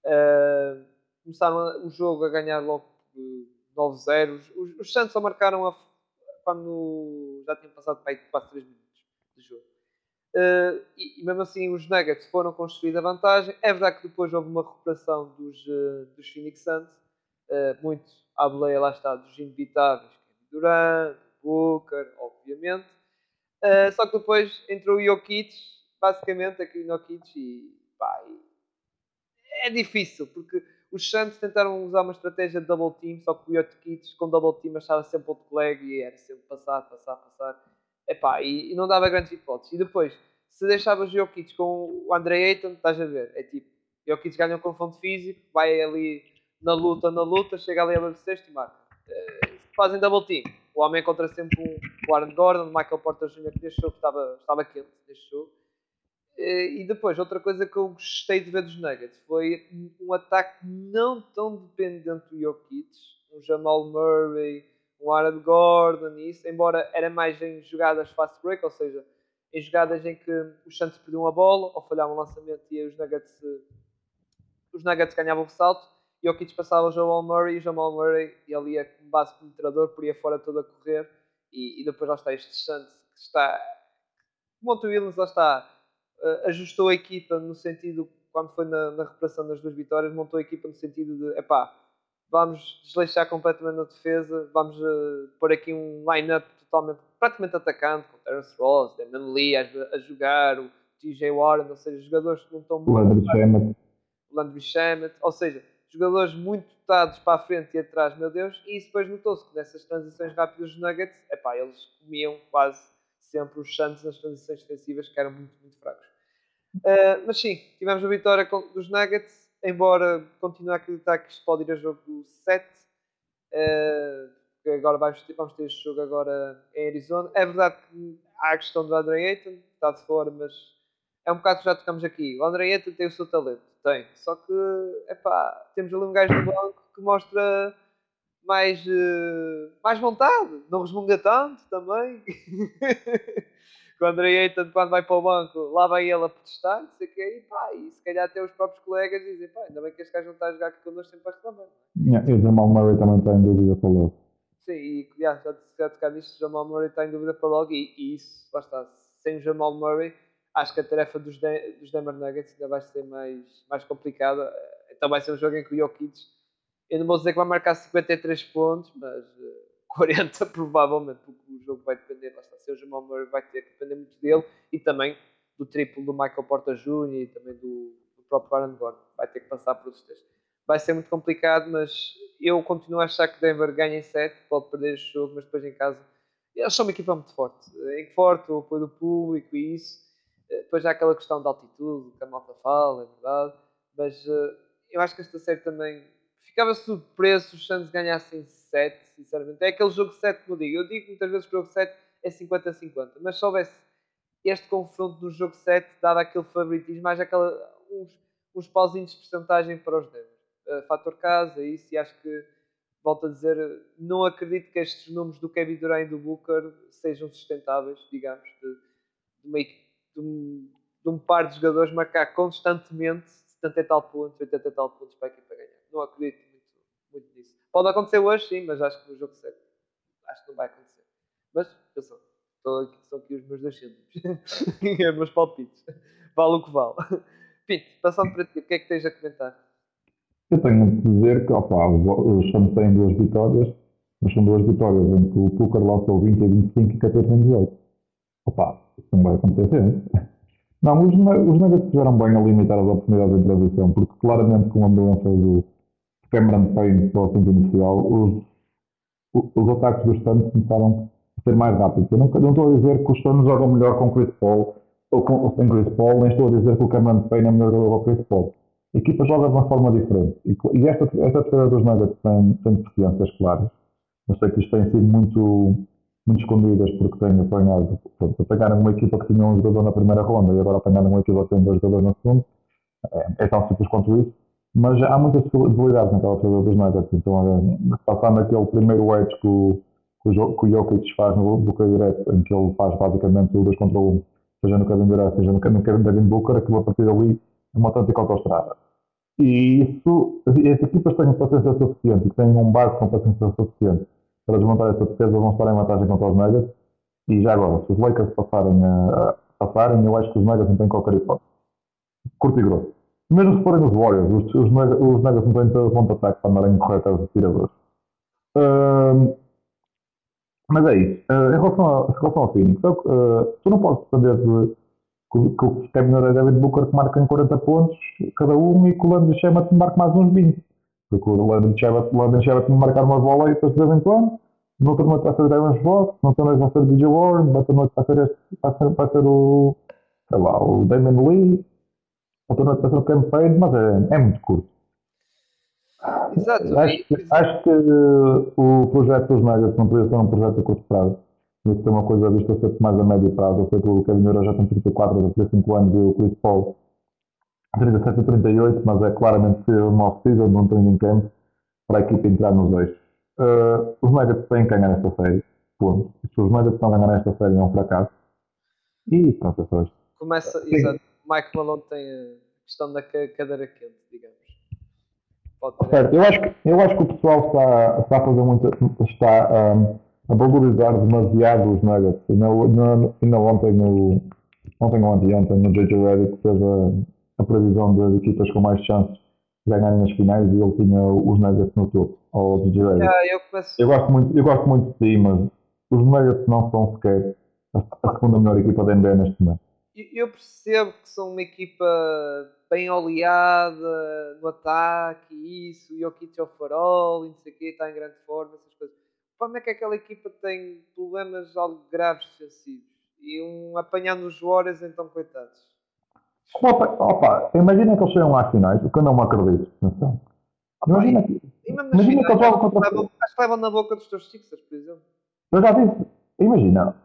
Eh, começaram o jogo a ganhar logo eh, 9-0. Os, os Suns só marcaram a- quando já tinham passado para aí quase 3 minutos de jogo. Uh, e, e mesmo assim os Nuggets foram construir a vantagem. É verdade que depois houve uma recuperação dos, uh, dos Phoenix Suns, uh, muito à boleia lá está dos inevitáveis, Kevin Durant, Booker, obviamente. Uh, só que depois entrou o Jokic, basicamente aqui o Jokic e, pá, é difícil porque os Suns tentaram usar uma estratégia de double team, só que o Jokic com double team achava sempre outro colega e era sempre passar, passar, passar. Epá, e, e não dava grandes hipóteses. E depois, se deixavas o Jokic com o Andre Ayton, estás a ver, é tipo, Jokic ganha um confronto físico, vai ali na luta, na luta, chega ali a sexto e marca. Uh, fazem double team. O homem encontra sempre um, o Aaron Gordon, o Michael Porter Jr. que neste jogo estava, estava quente, jogo. E depois, outra coisa que eu gostei de ver dos Nuggets foi um ataque não tão dependente do Jokic, um Jamal Murray, um Aaron Gordon e isso, embora era mais em jogadas fast break, ou seja, em jogadas em que os Santos perdiam a bola ou falhavam um lançamento e os Nuggets, os Nuggets ganhavam o salto, e o passava o Jamal Murray e o Jamal Murray ele ia como base penetrador, por ia fora todo a correr e, e depois lá está este Santos que está Monte Williams lá está ajustou a equipa no sentido quando foi na, na recuperação das duas vitórias montou a equipa no sentido de epá, vamos desleixar completamente na defesa vamos uh, pôr aqui um line-up totalmente praticamente atacante com Terence Ross, Damon Lee a, a jogar o TJ Warren, ou seja, jogadores que não estão muito Landry Shamet. Landry Shamet, ou seja jogadores muito dotados para a frente e atrás, meu Deus, e isso depois notou-se que nessas transições rápidas dos Nuggets, epá, eles comiam quase sempre os Santos nas transições defensivas que eram muito, muito fracos. Uh, mas sim, tivemos a vitória dos Nuggets, embora continue a acreditar que isto pode ir a jogo 7. Uh, agora vamos ter, vamos ter este jogo agora em Arizona. É verdade que há a questão do Andre Ayton, está de fora, mas é um bocado que já tocamos aqui. O Andre Ayton tem o seu talento, tem. Só que, epá, temos ali um gajo no banco que mostra mais, uh, mais vontade, não resmunga tanto também. o André Ayton, quando vai para o banco, lá vai ele a protestar, não sei o quê, e pá, e se calhar até os próprios colegas dizem, pá, ainda bem que este gajo não está a jogar aqui connosco sempre a reclamar. Yeah, e o Jamal Murray também está em dúvida para logo. Sim, e já, já, já tocar nisto, o Jamal Murray está em dúvida para logo, e, e isso, lá está, sem o Jamal Murray, acho que a tarefa dos, de, dos Denver Nuggets ainda vai ser mais, mais complicada. Então vai ser um jogo em que o Jokic eu não vou dizer que vai marcar 53 pontos, mas uh, eh, 40 provavelmente, porque o jogo vai depender, basta ser o Jamal Murray vai ter que depender muito dele e também do triplo do Michael Porta Jr. e também do, do próprio Aaron Gordon. Vai ter que passar por os três. Vai ser muito complicado, mas eu continuo a achar que Denver ganha em 7, pode perder este jogo, mas depois em casa eles são uma equipa muito forte. Em forte, o apoio do público e isso. Eh, depois há aquela questão da altitude, que a malta fala, é verdade. Mas uh, eu acho que esta série também ficava surpreso se os Suns ganhassem 7, sinceramente. É aquele jogo 7 que eu digo. Eu digo muitas vezes que o jogo 7 é 50-50, mas se houvesse este confronto no jogo 7, dado aquele favoritismo, mais aquela, uns, uns pauzinhos de porcentagem para os Denver. Uh, fator casa, isso, e acho que, volto a dizer, não acredito que estes números do Kevin Durant e do Booker sejam sustentáveis, digamos, de, de, uma, de, um, de um par de jogadores marcar constantemente 70 e tal pontos, 80 e tal pontos para a equipa ganhar não acredito muito, muito nisso. Pode acontecer hoje, sim, mas acho que no jogo 7 acho que não vai acontecer. Mas, atenção, estou aqui, são aqui os meus dois cêntimos. os meus palpites. Vale o que vale. Pinto, passando para ti, o que é que tens a comentar? Eu tenho de dizer que opa, os Santos têm duas vitórias, mas são duas vitórias em que o Tucker lançou 20 a 25 e 14 a 18. Opa, isso não vai acontecer. Não, os, os Nuggets fizeram bem a limitar as oportunidades de transição, porque claramente com a mudança do, Cameron Payne para o fim inicial, os, os ataques dos Suns começaram a ser mais rápidos. Eu não, não estou a dizer que os Suns jogam melhor com Chris Paul ou, com, ou sem Chris Paul, nem estou a dizer que o Cameron Payne é melhor jogador que o Chris Paul. A equipa joga de uma forma diferente. E, e esta, esta defesa dos Nuggets tem, tem deficiências claras. Eu sei que isto tem sido muito, muito escondidas porque têm apanhado. Apanharam uma equipa que tinha um jogador na primeira ronda e agora apanharam uma equipa que tem dois jogadores na segunda. É, é tão simples quanto isso. Mas há muitas debilidades naquela defesa dos Nuggets. Então, passando aquele primeiro edge que o, que o Jokic faz no bloqueio direto, em que ele faz basicamente o 2 contra 1, um, seja no Kevin Durant, seja no, Kevin Devin Booker, aquilo a partir dali é uma autêntica autostrada. E isso, as equipas têm paciência suficiente e têm um base com paciência suficiente para desmontar essa defesa, vão estar em vantagem contra os Nuggets. E já agora, se os Lakers passarem, a, passarem eu acho que os Nuggets não têm qualquer hipótese. Curto e grosso. Mesmo se forem os Warriors, os, os, os Nuggets não têm todo ponto ataque para andarem correr até os tiradores. Uh, mas é isso. Uh, em, relação a, em relação ao Phoenix, uh, tu não podes depender de que o Kevin Durant e David Booker que marcam 40 pontos cada um e que o Landry Shamet marque mais uns 20. Porque o Landry Landry Shamet marcar uma bola e depois de vez em quando. No outro noite vai ser Devin Voss, no outro noite vai ser DJ Warren, no outro noite vai ser, este, vai ser, vai ser o, sei lá, o Damon Lee torneio de passou campanha, mas é, é muito curto. Exato. Acho, que, acho que uh, o projeto dos Nuggets não podia ser um projeto a curto prazo. Isso é uma coisa vista sempre mais a médio prazo. Eu sei que o Kevin Durant já tem 34 ou 35 anos e o Chris Paul 37 e 38, mas é claramente ser uma off-season, um training camp para a equipa entrar nos dois. Uh, os Nuggets têm que ganhar esta série. Ponto. Se os Nuggets estão a ganhar esta série, é um fracasso. E pronto, é só isto. Começa, exato. Mike Malone tem a questão da cadeira quente, digamos. Certo, eu acho, que, eu acho que o pessoal está, está a fazer muito. está um, a valorizar demasiado os Nuggets. Ainda, ainda ontem, no, ontem ou anteontem, no JJ Redick fez a, a previsão das equipas com mais chances de ganharem as finais e ele tinha os Nuggets no topo, ao JJ Redick. Yeah, eu, começo... eu, gosto muito, eu gosto muito de ti, mas os Nuggets não são sequer a, a segunda melhor equipa da NBA neste momento. Eu percebo que são uma equipa bem oleada no ataque e isso, e o Jokic ao farol e não sei o quê, está em grande forma, essas coisas. O problema é que aquela equipa tem problemas algo graves defensivos e um apanhar nos Warriors, então coitados. Opa, opa, imagina que eles chegam às finais, o que eu não me acredito. Atenção. Imagina que, imagina que eles jogam contra. Levam, acho que levam na boca dos teus Sixers, por exemplo. Eu já disse, imagina,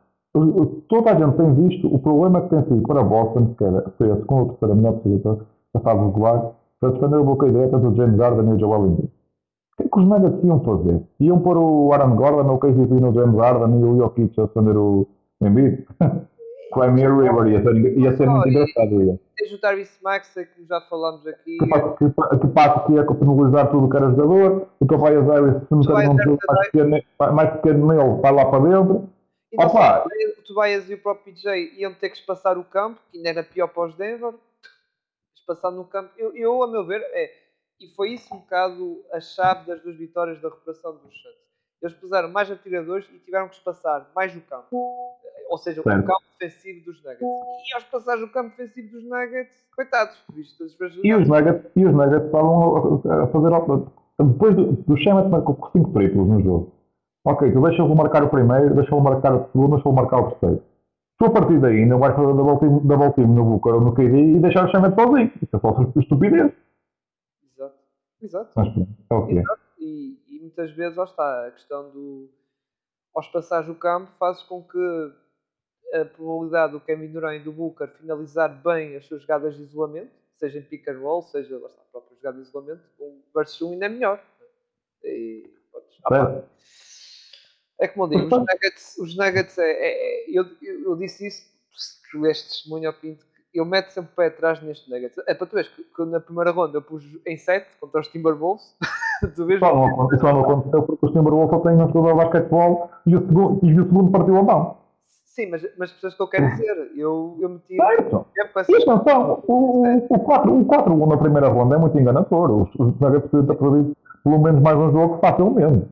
toda a gente tem visto o problema que tem sido para Boston, que era, foi a segunda ou terceira melhor defesa da fase regular, para defender o bloqueio direto do James Harden e o Joel Embiid. O que é que os Nuggets iam fazer? Iam pôr o Aaron Gordon, o KCP no James Harden e o Jokic a defender o Embiid? Crimea River ia ser, ia ser muito engraçado. Ia. Tens o Travis Maxey, que já falámos aqui. Que passo que, que, passo que ia penalizar tudo o que era jogador. O Tobias Harris, se meter num jogo mais pequeno, mais pequeno nele, vai lá para dentro. E Opa. o Tobias e o próprio PJ iam ter que espaçar o campo, que ainda era pior para os Denver. Espaçar no campo. Eu, eu, a meu ver, é. E foi isso um bocado a chave das duas vitórias da recuperação dos Suns. Eles puseram mais atiradores e tiveram que espaçar mais o campo. Ou seja, certo. o campo defensivo dos Nuggets. E aos passares o campo defensivo dos Nuggets, coitados, visto as e os Nuggets E os Nuggets estavam a fazer. Depois do, do Shemet marcou 5 triplos no jogo. Ok, tu deixa-o marcar o primeiro, deixa-o marcar o segundo, deixa-o marcar o terceiro. Tu a partir daí não vais fazer double team, double team no Booker ou no KD e deixar o Shemet sozinho. Isso é só estupidez. Exato. Exato. Mas pronto, é o que é. E, e muitas vezes, lá está, a questão do. Aos passares do campo faz com que a probabilidade do Kevin Durant e do Booker finalizar bem as suas jogadas de isolamento, seja em pick and roll, seja lá está, a própria jogada de isolamento, um versus um ainda é melhor. E, pode, é como eu digo, os Nuggets, os nuggets é, é, é eu, eu, disse isso, és testemunho ao Pinto, eu meto sempre o pé atrás neste Nuggets. É para tu veres que, que na primeira ronda eu pus em 7 contra os Timberwolves. tu vês? Só não, isso não aconteceu porque os Timberwolves só têm um jogador de basquetebol e o segundo, e o segundo partiu a mão. Sim, mas, mas o que eu quero dizer? Eu, eu meti. Certo. E atenção, o, o, 4, o 4 na primeira ronda é muito enganador. Os, os Nuggets perdido pelo menos mais um jogo facilmente.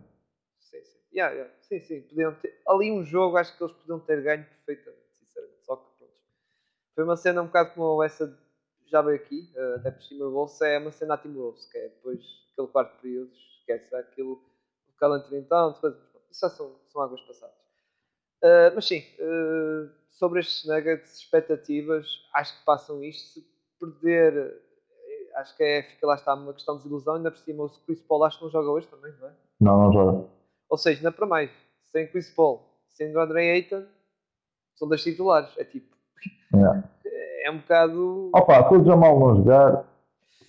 Yeah, yeah. Sim, sim. Podiam ter, ali um jogo acho que eles podiam ter ganho perfeitamente, sinceramente. Só que pronto. Foi uma cena um bocado como essa já veio aqui, uh, até por Timberwolves, é uma cena a que é depois aquele quarto período, esquece aquilo, o calentro então, depois, isso já são, são águas passadas. Uh, mas sim, uh, sobre estes Nuggets, expectativas, acho que passam isto. Se perder, eh, acho que é, fica lá está uma questão de desilusão. Ainda por cima, o Chris Paul acho que não joga hoje também, não é? Não, não joga. Ou seja, ainda para mais, sem Chris Paul, sem Andre Ayton, são dois titulares. É tipo. Yeah. É um bocado. Opa, se o Jamal não jogar,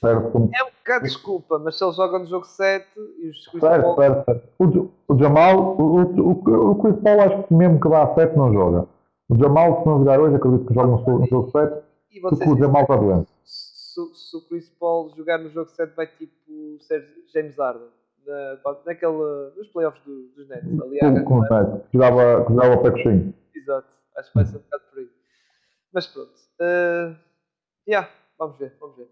certo. É um bocado desculpa, mas se ele joga no jogo 7 e os Chris certo, Paul... certo, certo. O, o Jamal, o, o, o Chris Paul acho que mesmo que vá a 7 não joga. O Jamal, se não jogar hoje, acredito que joga no, no jogo 7, porque o Jamal está doente. Se, se, o Chris Paul jogar no jogo 7 vai tipo ser James Harden. Na, naquele, nos playoffs do, dos Nets. Ali com, com os que jogava, que jogava coxinho. Exato, acho que vai ser um bocado por aí. Mas pronto. Uh, yeah, vamos ver, vamos ver.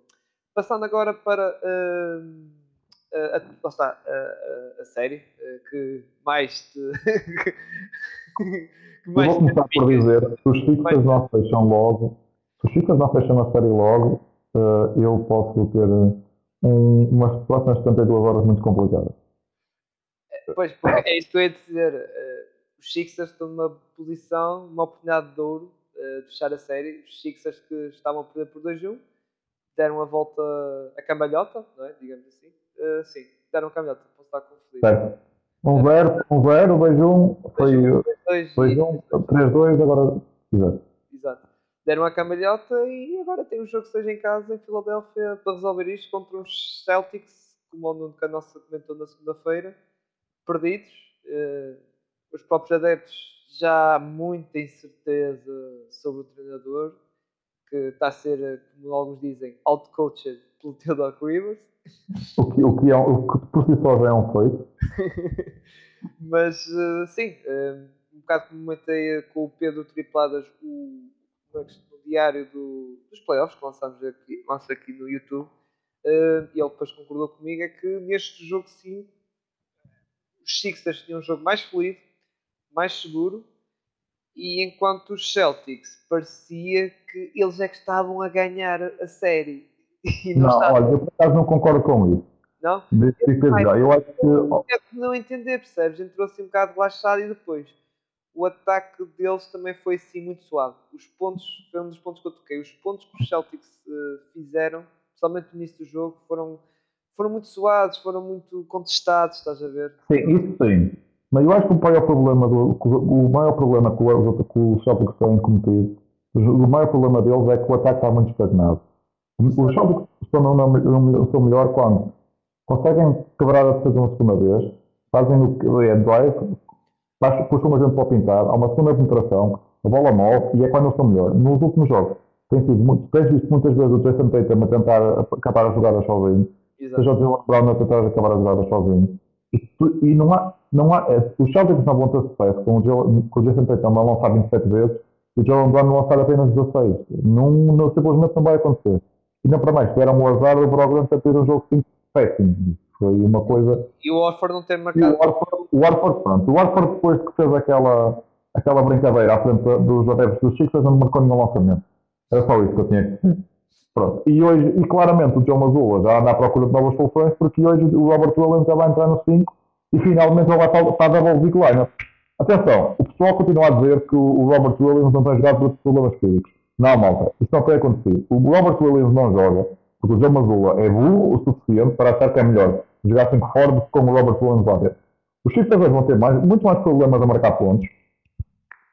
Passando agora para uh, a, a, está, a, a, série uh, que mais te. que mais vou começar por dizer: se os Sixers não fecham logo, se os Sixers não fecham a série logo, uh, eu posso ter um, umas próximas 72 horas muito complicadas. Pois, porque é isso que eu ia dizer. Uh, os Sixers estão numa posição, uma oportunidade de ouro de fechar a série. Os Sixers que estavam a perder por 2-1 deram a volta a cambalhota, não é? digamos assim. Uh, sim, deram a cambalhota, posso estar confundido. Um 0, um 0, 2 1, foi 2 2 1, 3 2, agora. Exato. Deram a cambalhota e agora tem um jogo que seja em casa, em Filadélfia, para resolver isto contra uns Celtics, como o Nuno Canossa comentou na segunda-feira, perdidos. Uh, os próprios adeptos já há muita incerteza sobre o treinador, que está a ser, como alguns dizem, outcoached pelo Theodore Rivers. O que, o que, é, o que por si só já é um feito. Mas uh, sim, uh, um bocado como comentei com o Pedro Tripladas o, o diário do, dos playoffs que lançámos aqui, lança aqui no YouTube, uh, e ele depois concordou comigo, é que neste jogo sim os Sixers tinham um jogo mais fluido, mais seguro, e enquanto os Celtics parecia que eles é que estavam a ganhar a série. Não, não olha, eu por acaso não concordo com isso. Não? Eu, eu acho que. É não entender, percebes? Entrou assim um bocado relaxado e depois o ataque deles também foi assim muito suave. Os pontos, foi um dos pontos que eu toquei, os pontos que os Celtics uh, fizeram, principalmente no início do jogo, foram, foram muito suaves, foram muito contestados, estás a ver? Sim, isso sim. Mas eu acho que o maior problema, do, o maior problema que, o, que os Celtics têm cometido, o maior problema deles é que o ataque está muito estagnado. Os Celtics estão, estão melhor quando conseguem quebrar a defesa uma segunda vez, fazem o que é drive, puxam a gente para o pintar, há uma segunda penetração, a bola move e é quando eles estão melhor. Nos últimos jogos, tem sido muito, tens visto muitas vezes o Jason Tatum a tentar acabar a jogada sozinho, seja o Jalen Brown a tentar acabar a jogada sozinho. E, e não há, não há, é, os Celtics não vão ter sucesso com o, com o Jason Tatum a lançar 27 vezes e o Jalen Brown a lançar apenas 16. Não, não, simplesmente não vai acontecer. E não para mais, tiveram o azar do Brogdon ter tido um jogo 5 péssimo. Foi uma coisa. E o Orford não ter marcado. o Orford, pronto. O Orford, depois que fez aquela, aquela brincadeira à frente dos adeptos dos Chicos, não marcou nenhum lançamento. Era só isso que eu tinha que Pronto. E hoje, e claramente, o João Mazula já anda à procura de novas soluções, porque hoje o Robert Williams já vai entrar no 5 e finalmente ele vai estar, estar a double big lineup. Atenção, o pessoal continua a dizer que o Robert Williams não tem jogado por problemas físicos. Não, malta, isso não foi acontecer. O Robert Williams não joga porque o João Mazula é burro o suficiente para achar que é melhor jogar 5 Ford com o Robert Williams lá dentro. Os Chiefs vão ter mais, muito mais problemas a marcar pontos,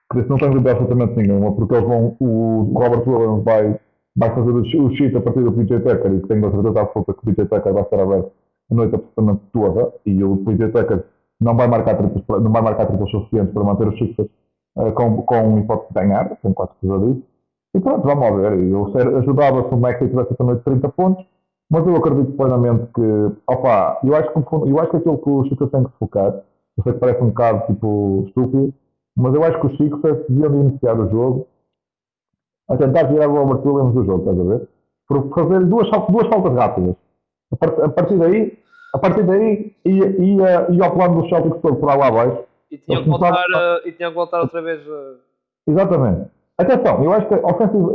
por isso não tenho dúvida absolutamente nenhuma, porque eles vão, o Robert Williams vai, vai fazer o, cheat a partir do PJ Tucker e tenho a certeza absoluta que o PJ Tucker vai estar aberto a noite absolutamente toda e o PJ Tucker não vai marcar triplos, não vai marcar triplos suficientes para manter os Chiefs uh, com, com hipótese de ganhar, tenho quase certeza disso. E pronto, vamos ver. Eu ajudava se o Mac tivesse essa noite 30 pontos, mas eu acredito plenamente que, opa, eu acho que, eu acho que aquilo que o Chico tem que se focar, eu sei que parece um bocado tipo estúpido, mas eu acho que o Chico deviam de iniciar o jogo a tentar tirar o Robert Williams do jogo, estás a ver? Por fazer duas, duas faltas rápidas. A partir daí, a partir daí ia, ia, ia ao plano do Celtics todo por lá abaixo. E tinham que voltar, uh, e tinham que voltar outra vez. Uh... Exatamente. Atenção, eu acho que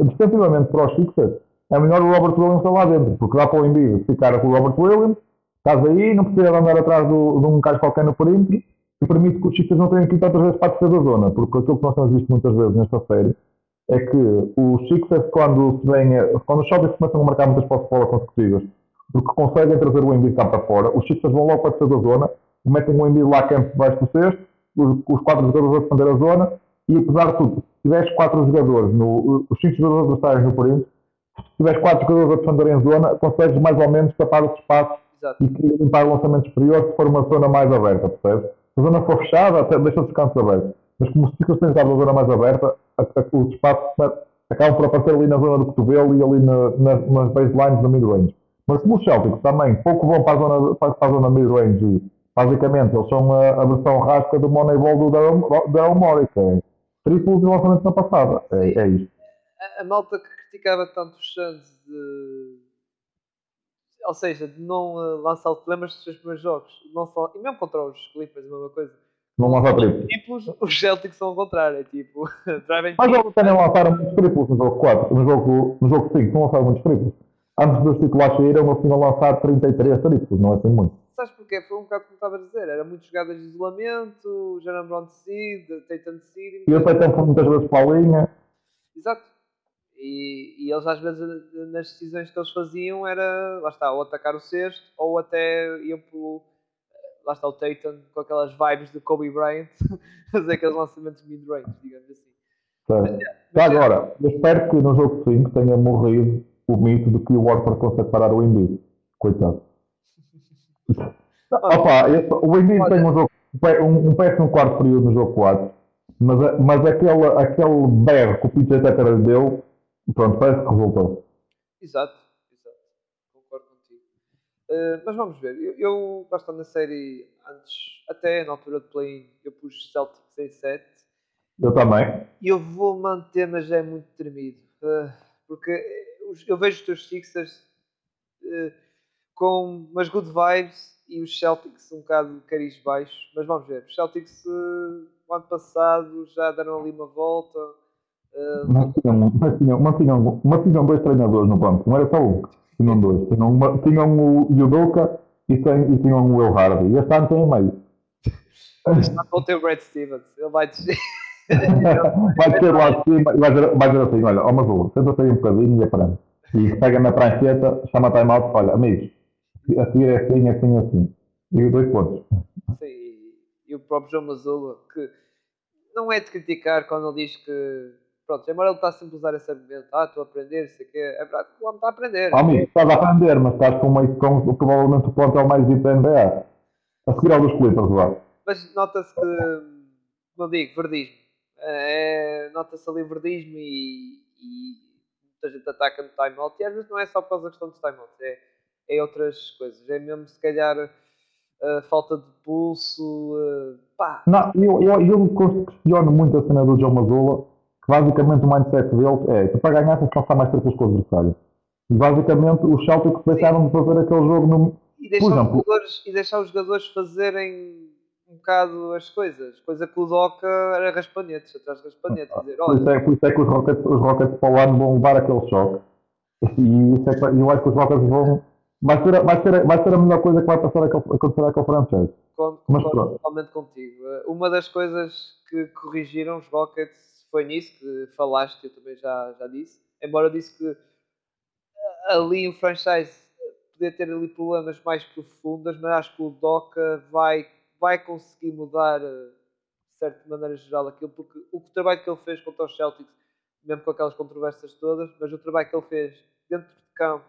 defensivamente para os Sixers é melhor o Robert Williams estar lá dentro, porque dá para o Embiid ficar com o Robert Williams, estás aí, não precisa andar atrás do, de um gajo qualquer no perímetro, e permite que os Sixers não tenham que ir tantas vezes para a terceira zona, porque aquilo que nós temos visto muitas vezes nesta série é que os Sixers, quando, se vem, quando os Celtics começam a marcar muitas posses de bola consecutivas, porque conseguem trazer o Embiid cá para fora, os Sixers vão logo para a terceira zona, metem o Embiid lá campo debaixo do cesto, os, os quatro jogadores a defender a zona, e apesar de tudo, se tiveres quatro jogadores, no, os cinco jogadores adversários no perímetro, se tiveres quatro jogadores a defender em zona, consegues mais ou menos tapar os espaços Exato. e limpar o lançamento superior se for uma zona mais aberta, percebes? Se a zona for fechada, até deixa os cantos abertos. Mas como se ficas tens a zona mais aberta, a, a, os espaços acabam por aparecer ali na zona do cotovelo e ali na, na, nas baselines do mid-range. Mas como os Celtics também pouco vão para a zona, para, para a zona mid-range e basicamente eles são a, a versão rasca do Moneyball do Daryl Morey, que é triplo de lançamento na passada. É, é isto. A, a, malta que criticava tanto os Suns de. Ou seja, de não uh, lançar o lembras dos seus primeiros jogos, não só, e mesmo contra os Clippers, a mesma coisa. Não lançar triplos. Triplos, os Celtics são ao contrário, é tipo. driving Mas eles também lançaram muitos triplos no jogo 4, no jogo, no jogo 5, não lançaram muitos triplos. Antes dos titulares saíram, eles tinham lançado 33 triplos, não é assim muito. Sabes porquê? Foi um bocado como estava a dizer. Era muitas jogadas de isolamento, Jaron Brown decide, Tatum decide. E o Tatum foi muitas vezes para a linha. Exato. E, e eles às vezes nas decisões que eles faziam era, lá está, ou atacar o sexto ou até iam pelo lá está o Tatum com aquelas vibes de Kobe Bryant, fazer aqueles lançamentos mid-range, digamos assim. Certo. Já agora, eu espero que no jogo 5 tenha morrido o mito de que o Warford consegue parar o Embiid. Coitado. Opa, esse- o Embiid tem um, jogo, um, um péssimo quarto período no jogo 4, mas, mas aquele, aquele berro que o PJ Tucker deu, pronto, parece que resultou. Exato, exato. Concordo contigo. Eh, mas vamos ver. Eu, eu bastante na série antes, até na altura de play eu pus Celtics em 7 Eu também. e eu vou manter, mas é muito tremido. Eh, porque eh, eu vejo os teus Sixers eh, com umas good vibes e os Celtics um bocado de cariz baixo. Mas vamos ver. Os Celtics o ano passado já deram ali uma volta. Eh, Mantinham, mantinham, mantinham, mantinham dois treinadores no banco, não era só um. Tinham dois. Tinham, uma, tinham o Yudoka e, tem, e tinham o Will Hardy. E este ano tem em meio. Não vou ter o Brad Stevens. Ele vai descer. vai ter lá de cima e vai dizer, vai dizer assim: olha, ó Mazul, senta-se aí um bocadinho e aprende. E pega na prancheta, chama time out, olha, amigos, a seguir é assim, assim, assim. E dois pontos. Sim, e, e o próprio João Mazula, que não é de criticar quando ele diz que, pronto, embora ele está sempre a usar esse argumento, ah, estou a aprender, sei o quê, é verdade que o homem está a aprender. Ó, amigo, estás a aprender, mas estás com, meio, com provavelmente o plantel mais dito da NBA. A seguir ao dos Clippers lá. Mas nota-se que, não digo, verdismo. É, nota-se ali verdismo e, e muita gente ataca no timeout. E às vezes não é só por causa da questão dos timeouts, é, é outras coisas. É mesmo, se calhar, a falta de pulso. eh, pá, Não, eu, eu, eu questiono muito a cena do João Mazula, que basicamente o mindset dele é, tu para ganhar tens que passar mais triplas com o adversário. E basicamente os Celtics deixaram de fazer aquele jogo no... e deixar, Por os exemplo- jogadores, e deixar os jogadores fazerem um bocado as coisas. Coisa que o Doca era raspanetes, atrás de raspanetes. Dizer, Por isso olha, é, por isso é que os Rockets, os Rockets para o ano vão levar aquele choque. E isso é que, eu acho que os Rockets vão... Vai ser, a- vai, ser, vai ser a melhor coisa que vai passar a acontecer àquele franchise. concordo totalmente contigo. Uma das coisas que corrigiram os Rockets foi nisso, que falaste, eu também já, já disse. Embora eu disse que eh, ali o franchise podia ter ali problemas mais profundas, mas acho que o Doca vai, vai conseguir mudar eh, de certa maneira geral aquilo, porque o trabalho que ele fez contra os Celtics, mesmo com aquelas controvérsias todas, mas o trabalho que ele fez dentro de campo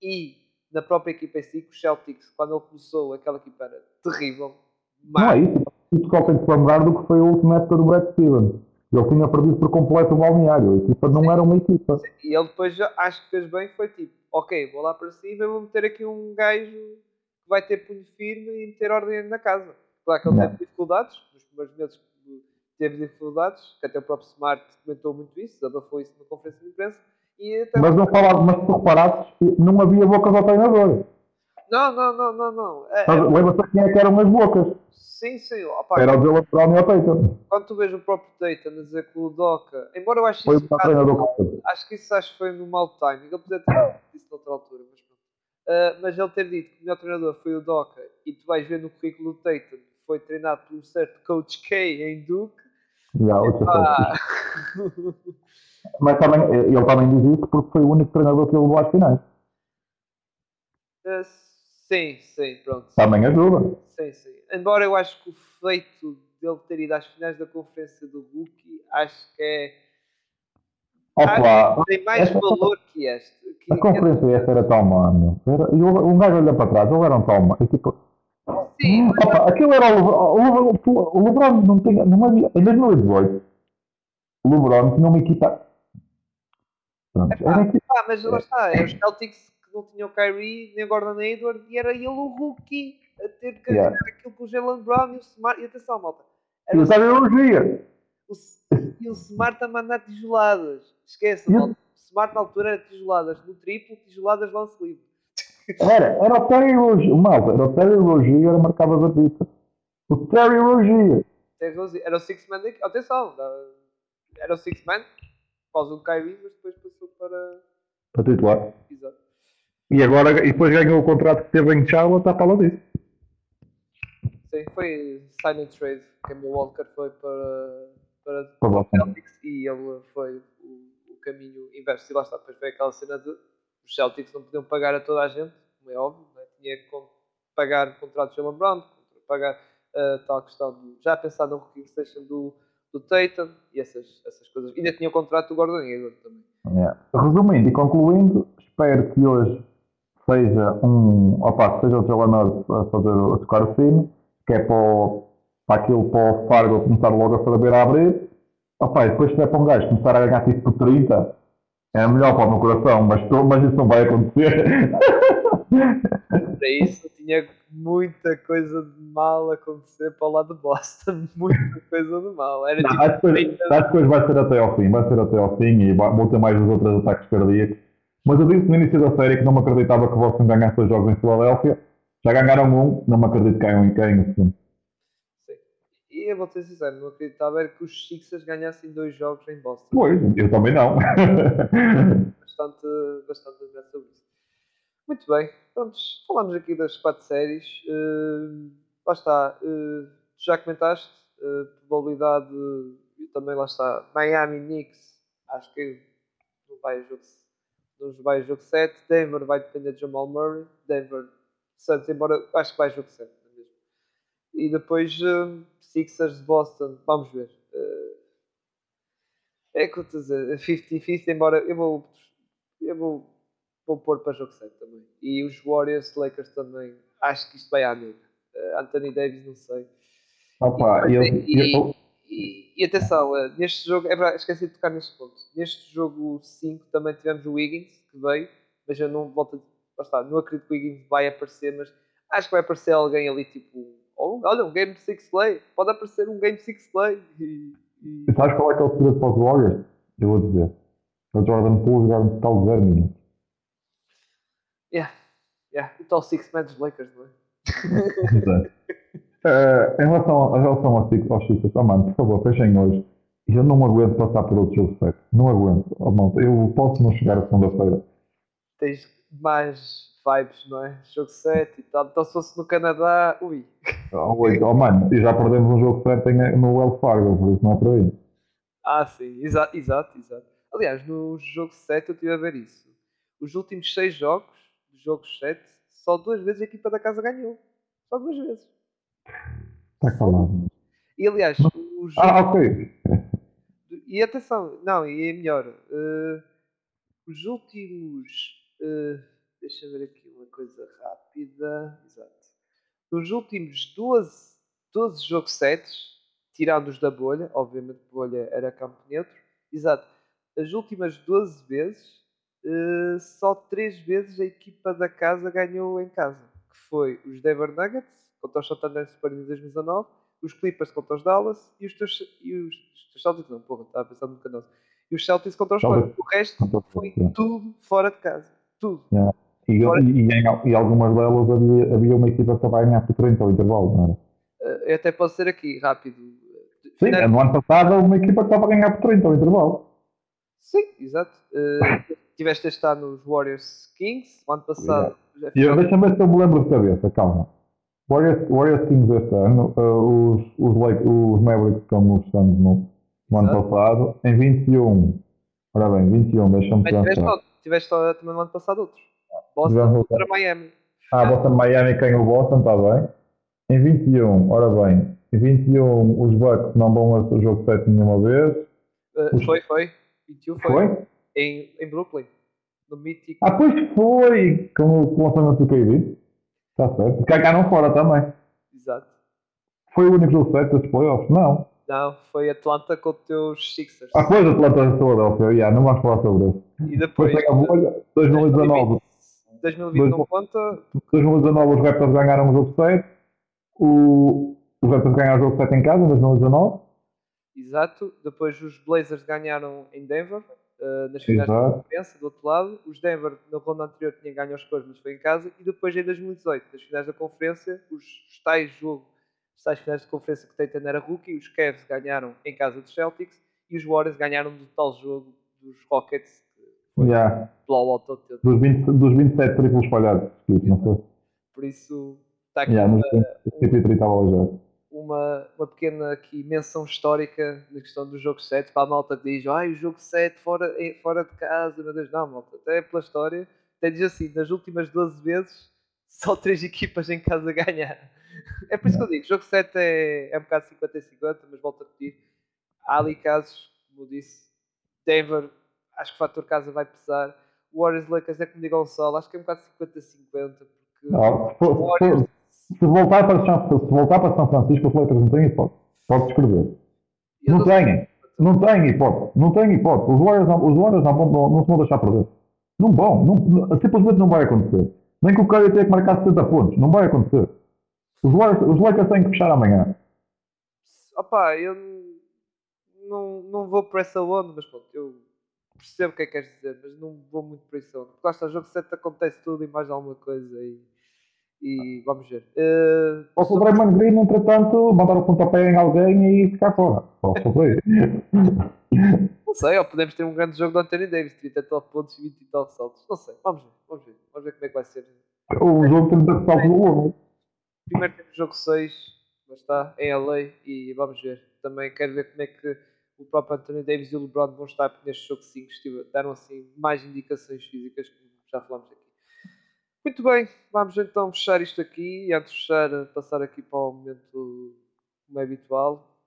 e na própria equipa em si, que os Celtics, quando ele começou, aquela equipa era terrível. Não é isso. Só tem que lembrar do que foi a última época do Brad Stevens. Ele tinha perdido por completo o balneário. A equipa não era uma equipa. E ele depois acho que fez bem, foi tipo, ok, vou lá para cima e vou meter aqui um gajo que vai ter punho firme e meter ordem na casa. Claro que ele Não. teve dificuldades, nos primeiros meses teve dificuldades, que até o próprio Smart comentou muito isso, abafou isso na conferência de imprensa. Mas não falava, mas tu reparasses, não havia bocas ao treinador. Não, não, não, não, não. É, Mas é- Lembra-se quem é que eram as bocas? sim, sim. Opa, Era o Jalen Brown e o Tatum. quando tu vês o próprio Dayton a dizer que o Doca, embora eu ache Foi isso um bocado acho que isso acho que foi no mau timing. Ele podia ter dito noutra altura, mas pronto. Ah, mas ele ter dito que o melhor treinador foi o Doca e tu vais ver no currículo do Tatum que foi treinado por um certo Coach K em Duke. Já. Ah, Mas também, ele também diz isso porque foi o único treinador que ele levou às finais. ah, sim, sim, pronto. Também ajuda. Sim, sim. Embora eu acho que o feito dele ter ido às finais da conferência do Rookie, acho que é. Opa, Tem mais essa- valor que este. Que, a conferência esta era tão má, meu. Era- E um gajo olha para trás, eles eram tão má. E, tipo, sim, opa, aquilo era o. O, o LeBron não tinha. Não havia, em 2018, o LeBron tinha uma equipa. Pronto, uma equipa. Ah, mas lá está, é os Celtics não tinham Kyrie nem o Gordon Hayward e era ele o rookie a ter que Yeah. aquilo com o Jalen Brown e o Smart. E atenção, malta. Era o, a elogia. o, e o Smart a mandar tijoladas. Esqueça, E o- malta. O Smart na altura era tijoladas no triplo, tijoladas lance livre. Era, era o Terry Rozier. Malta, era o Terry Rozier, marcava a pista. O Terry razão, Era o Six Man daqui. Atenção, era o Six Man, por causa do Kyrie, mas depois passou para. Para titular. E agora, e depois ganhou o contrato que teve em Charlotte, está para lá disso. Sim, foi Silent Trade. Campbell Walker foi para, para Para Boston. Celtics e ele foi o, o caminho inverso. E lá está, depois veio aquela cena de os Celtics não podiam pagar a toda a gente, como é óbvio, né? tinha que pagar contratos de Jalen Brown, pagar a tal questão de já pensar no rookie extension do, do Tatum e essas, essas coisas. Ainda tinha o contrato do Gordon Hayward também. Yeah. Resumindo e concluindo, espero que hoje seja um. Opa, seja o Jalen Hurts a fazer a tocar o sino, que é para, o, para aquilo para o Fargo começar logo a saber a abrir. Opa, e depois se é para um gajo começar a ganhar tipo por 30, é melhor para o meu coração, mas, mas isso não vai acontecer. Para isso tinha muita coisa de mal acontecer para o lado de Boston. Muita coisa de mal. Era Não, tipo, acho, que acho vai ser até ao fim, vai ser até ao fim e vão ter mais os outros ataques cardíacos. Mas eu disse no início da série que não me acreditava que o Boston ganhasse dois jogos em Filadélfia. Já ganharam um, não me acredito que ganham em ganhem o segundo. Sim. E eu vou ser sincero, não acreditava era que os Sixers ganhassem dois jogos em Boston. Pois, eu também não. Bastante, bastante sobre isso. Muito bem, pronto, falamos aqui das quatro séries. Uh, lá está, uh, já comentaste, uh, probabilidade, e também lá está, Miami Knicks, acho que não vai jogo, não vai jogo 7. Denver vai depender de Jamal Murray. Denver, Santos, embora acho que vai jogo 7. não é mesmo? E depois uh, Sixers de Boston, vamos ver. Uh, é que eu estou a dizer, 50-50, embora eu vou, eu vou, vou pôr para jogo 7 também. E os Warriors, Lakers também, acho que isto vai à nega. Uh, Anthony Davis, não sei. Opa, E- eu, e- eu, E, atenção, eh, neste jogo, é verdade, esqueci de tocar neste ponto. Neste jogo 5 também tivemos o Wiggins, que veio, mas eu não volto a. Está, não acredito que o Wiggins vai aparecer, mas acho que vai aparecer alguém ali tipo. Olha, um Game 6 Play, pode aparecer um Game 6 Play. E, e- sabes qual é que é o segredo para os Warriors? Eu vou dizer. O Jordan Poole jogar um total de 0 minutos. yeah, o tal Six Man dos Lakers, não é? Exato. Eh, em relação, em relação aos Six- aos Sixers, oh, mano, por favor, fechem hoje. Eu não aguento passar por outro jogo 7. Não aguento. Oh, malta, eu posso não chegar a segunda-feira. Tens mais vibes, não é? Jogo 7 e tal. Então se fosse no Canadá, ui. Oh, wait, oh, mano, e já perdemos um jogo 7 em- no Wells Fargo, por isso não é por aí. Ah, sim, exato, exato, exato. Aliás, no jogo 7 eu estive a ver isso. Os últimos 6 jogos, dos jogos 7, só duas vezes a equipa da casa ganhou. Só duas vezes. Está calado. E aliás, o jogo. Ah, ok. E atenção, não, e é melhor. eh, os últimos. eh, deixa eu ver aqui uma coisa rápida. Exato. Nos últimos 12, 12 jogos sets, tirando os da bolha, obviamente a bolha era campo neutro, exato. As últimas 12 vezes, eh, só 3 vezes a equipa da casa ganhou em casa. Que foi os Denver Nuggets, contra os San Antonio Spurs em 2019, os Clippers contra os Dallas e os, teus, e os, os Celtics, não, porra, estava pensando no canal. E os Celtics contra os. Spurs. O resto foi tudo fora de casa. Tudo. E, Fora- e, e, e algumas delas havia, havia uma equipa que estava a ganhar por 30 ao intervalo, não era? Eh, eu até posso ser aqui, rápido. Sim, Final- no ano passado uma equipa que estava a ganhar por 30 ao intervalo. Sim, exato. Eh, tiveste este ano nos Warriors Kings, o ano passado. E eu, deixa-me ver se eu me lembro de cabeça, calma. Warriors, Warriors Kings este ano, uh, os, os, Lake, os Mavericks como os Suns no, no ano passado, em 21. Ora bem, 21, deixa-me tiveste, pensar. outro, tiveste só também no ano passado outros. Boston Tivemos contra Miami. Ah, Boston Miami ganhou o Boston, está bem. Em 21, ora bem, em 21 os Bucks não vão ao jogo 7 nenhuma vez. Eh, Os- foi, foi. 21 foi. Foi? Em, em Brooklyn. No Mítico. Ah, pois foi! Com o com o lançamento do KD. Está certo. Cagaram fora também. Exato. Foi o único jogo 7 dos playoffs? Não. Não, foi Atlanta contra os Sixers. Ah, pois Atlanta de Philadelphia, yeah, não vamos falar sobre isso. e Depois depois. bolha, 2019. 2020 não conta. 2019 os Raptors ganharam o jogo 7. O, os Raptors ganharam o jogo 7 em casa, em 2019. Exato. Depois os Blazers ganharam em Denver. Eh, nas finais da Exato. conferência, do outro lado. Os Denver, na ronda anterior, tinha ganho aos Spurs, mas foi em casa. E depois, em 2018, nas finais da conferência, os, os tais jogo, os tais finais de conferência que Tatum era rookie, os Cavs ganharam em casa dos Celtics e os Warriors ganharam do tal jogo dos Rockets, que foi Yeah. blowout todo. Dos, 20, dos 27 triplos falhados. Não sei. Por isso, está aqui Yeah, uma, nos 130 estava aleijado. Uma, uma pequena aqui menção histórica na questão do jogo 7 para a malta que diz ai o jogo 7 fora, eh, fora de casa, meu Deus, não malta, até pela história até diz assim, nas últimas 12 vezes só três equipas em casa ganharam É por isso que eu digo, jogo 7 é, é um bocado 50 50, mas volto a repetir. Há ali casos, como eu disse, Denver, acho que o fator casa vai pesar. Warriors Lakers é como digo ao sol, acho que é um bocado 50-50, porque Não, for- se voltar para São, se voltar para São Francisco, os Lakers não têm hipótese. Pode escrever. Não têm. Não têm hipótese. Não têm hipótese. Os Warriors não, os Warriors não, não, não se vão deixar perder. Não vão. Não, simplesmente não vai acontecer. Nem que o Curry tenha que marcar 70 pontos. Não vai acontecer. Os, Warriors, os Lakers têm que fechar amanhã. Opa, eu não, não vou por essa onda, mas pronto, eu percebo o que é que queres dizer, mas não vou muito por essa onda. Porque lá está, jogo 7 acontece tudo e mais alguma coisa e, e vamos ver. Eh, Ou se o Draymond Green, entretanto, mandar o pontapé em alguém e ficar fora. For isso. não sei, ou podemos ter um grande jogo do Anthony Davis, 30 e tal pontos e 20 e tal saltos. Não sei, vamos ver, vamos ver. Vamos ver como é que vai ser. O jogo tem de salto do homem. Primeiro temos o jogo 6, lá está, em LA, e vamos ver. Também quero ver como é que o próprio Anthony Davis e o LeBron vão estar, neste jogo 5 estive- deram assim mais indicações físicas, como já falámos aqui. Muito bem, vamos então fechar isto aqui, e antes de fechar, passar aqui para o momento como é habitual,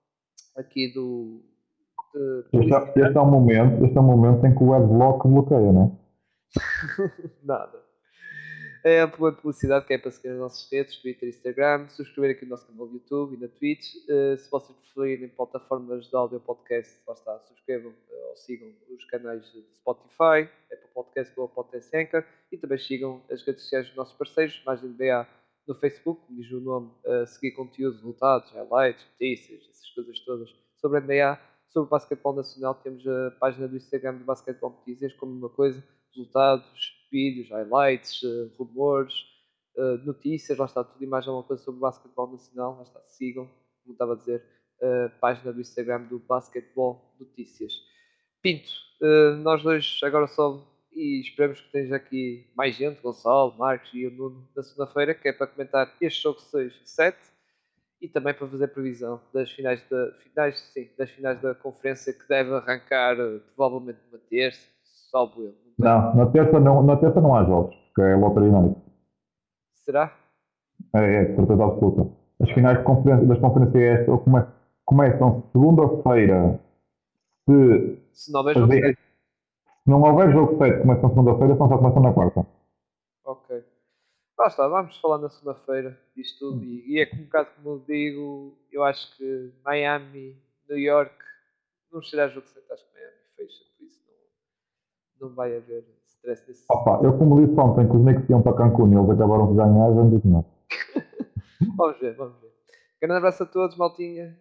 aqui do... de Este, é- este é um momento, este é um momento em que o adblock bloqueia, não é? Nada. É a publicidade que é para seguir as nossas redes, Twitter Instagram, subscrever aqui o nosso canal do YouTube e na Twitch. Eh, se vocês preferirem plataformas de áudio podcast, lá está, subscrevam eh, ou sigam os canais de Spotify, Apple Podcast, Google Podcast Anchor e também sigam as redes sociais dos nossos parceiros, mais de NBA no Facebook, como diz o nome, a seguir conteúdo, resultados, highlights, notícias, essas coisas todas sobre a NBA. Sobre o basquetebol nacional temos a página do Instagram do Basquetebol Notícias, como uma coisa, resultados, vídeos, highlights, eh, rumores, eh, notícias, lá está tudo e mais alguma coisa sobre o basquetebol nacional, lá está, sigam, como estava a dizer, a página do Instagram do Basquetebol Notícias. Pinto, nós dois agora só e esperamos que esteja aqui mais gente, Gonçalo, Marcos e o Nuno na segunda-feira, que é para comentar este jogo 6 e 7 e também para fazer previsão das finais da, finais, sim, das finais da conferência que deve arrancar provavelmente uma terça, salvo eu. Não, na terça não, na terça não há jogos, porque é loteria night. Será? É, é, certeza absoluta. As finais conferência, das conferências é esta, come, começam segunda-feira. Se, Se não houver jogo se seis. não houver jogo 7, começam segunda-feira, senão só começam na quarta. Ok. Lá está, vamos falar na segunda-feira disto tudo. E, e é um bocado como eu digo, eu acho que Miami, New York, não será jogo 7, acho que Miami fecha, não, não vai haver stress nesse Opa, eu como disse ontem que os Knicks iam para Cancún e eles acabaram de ganhar, já não digo nada. Vamos ver, vamos ver. Grande abraço a todos, maltinha.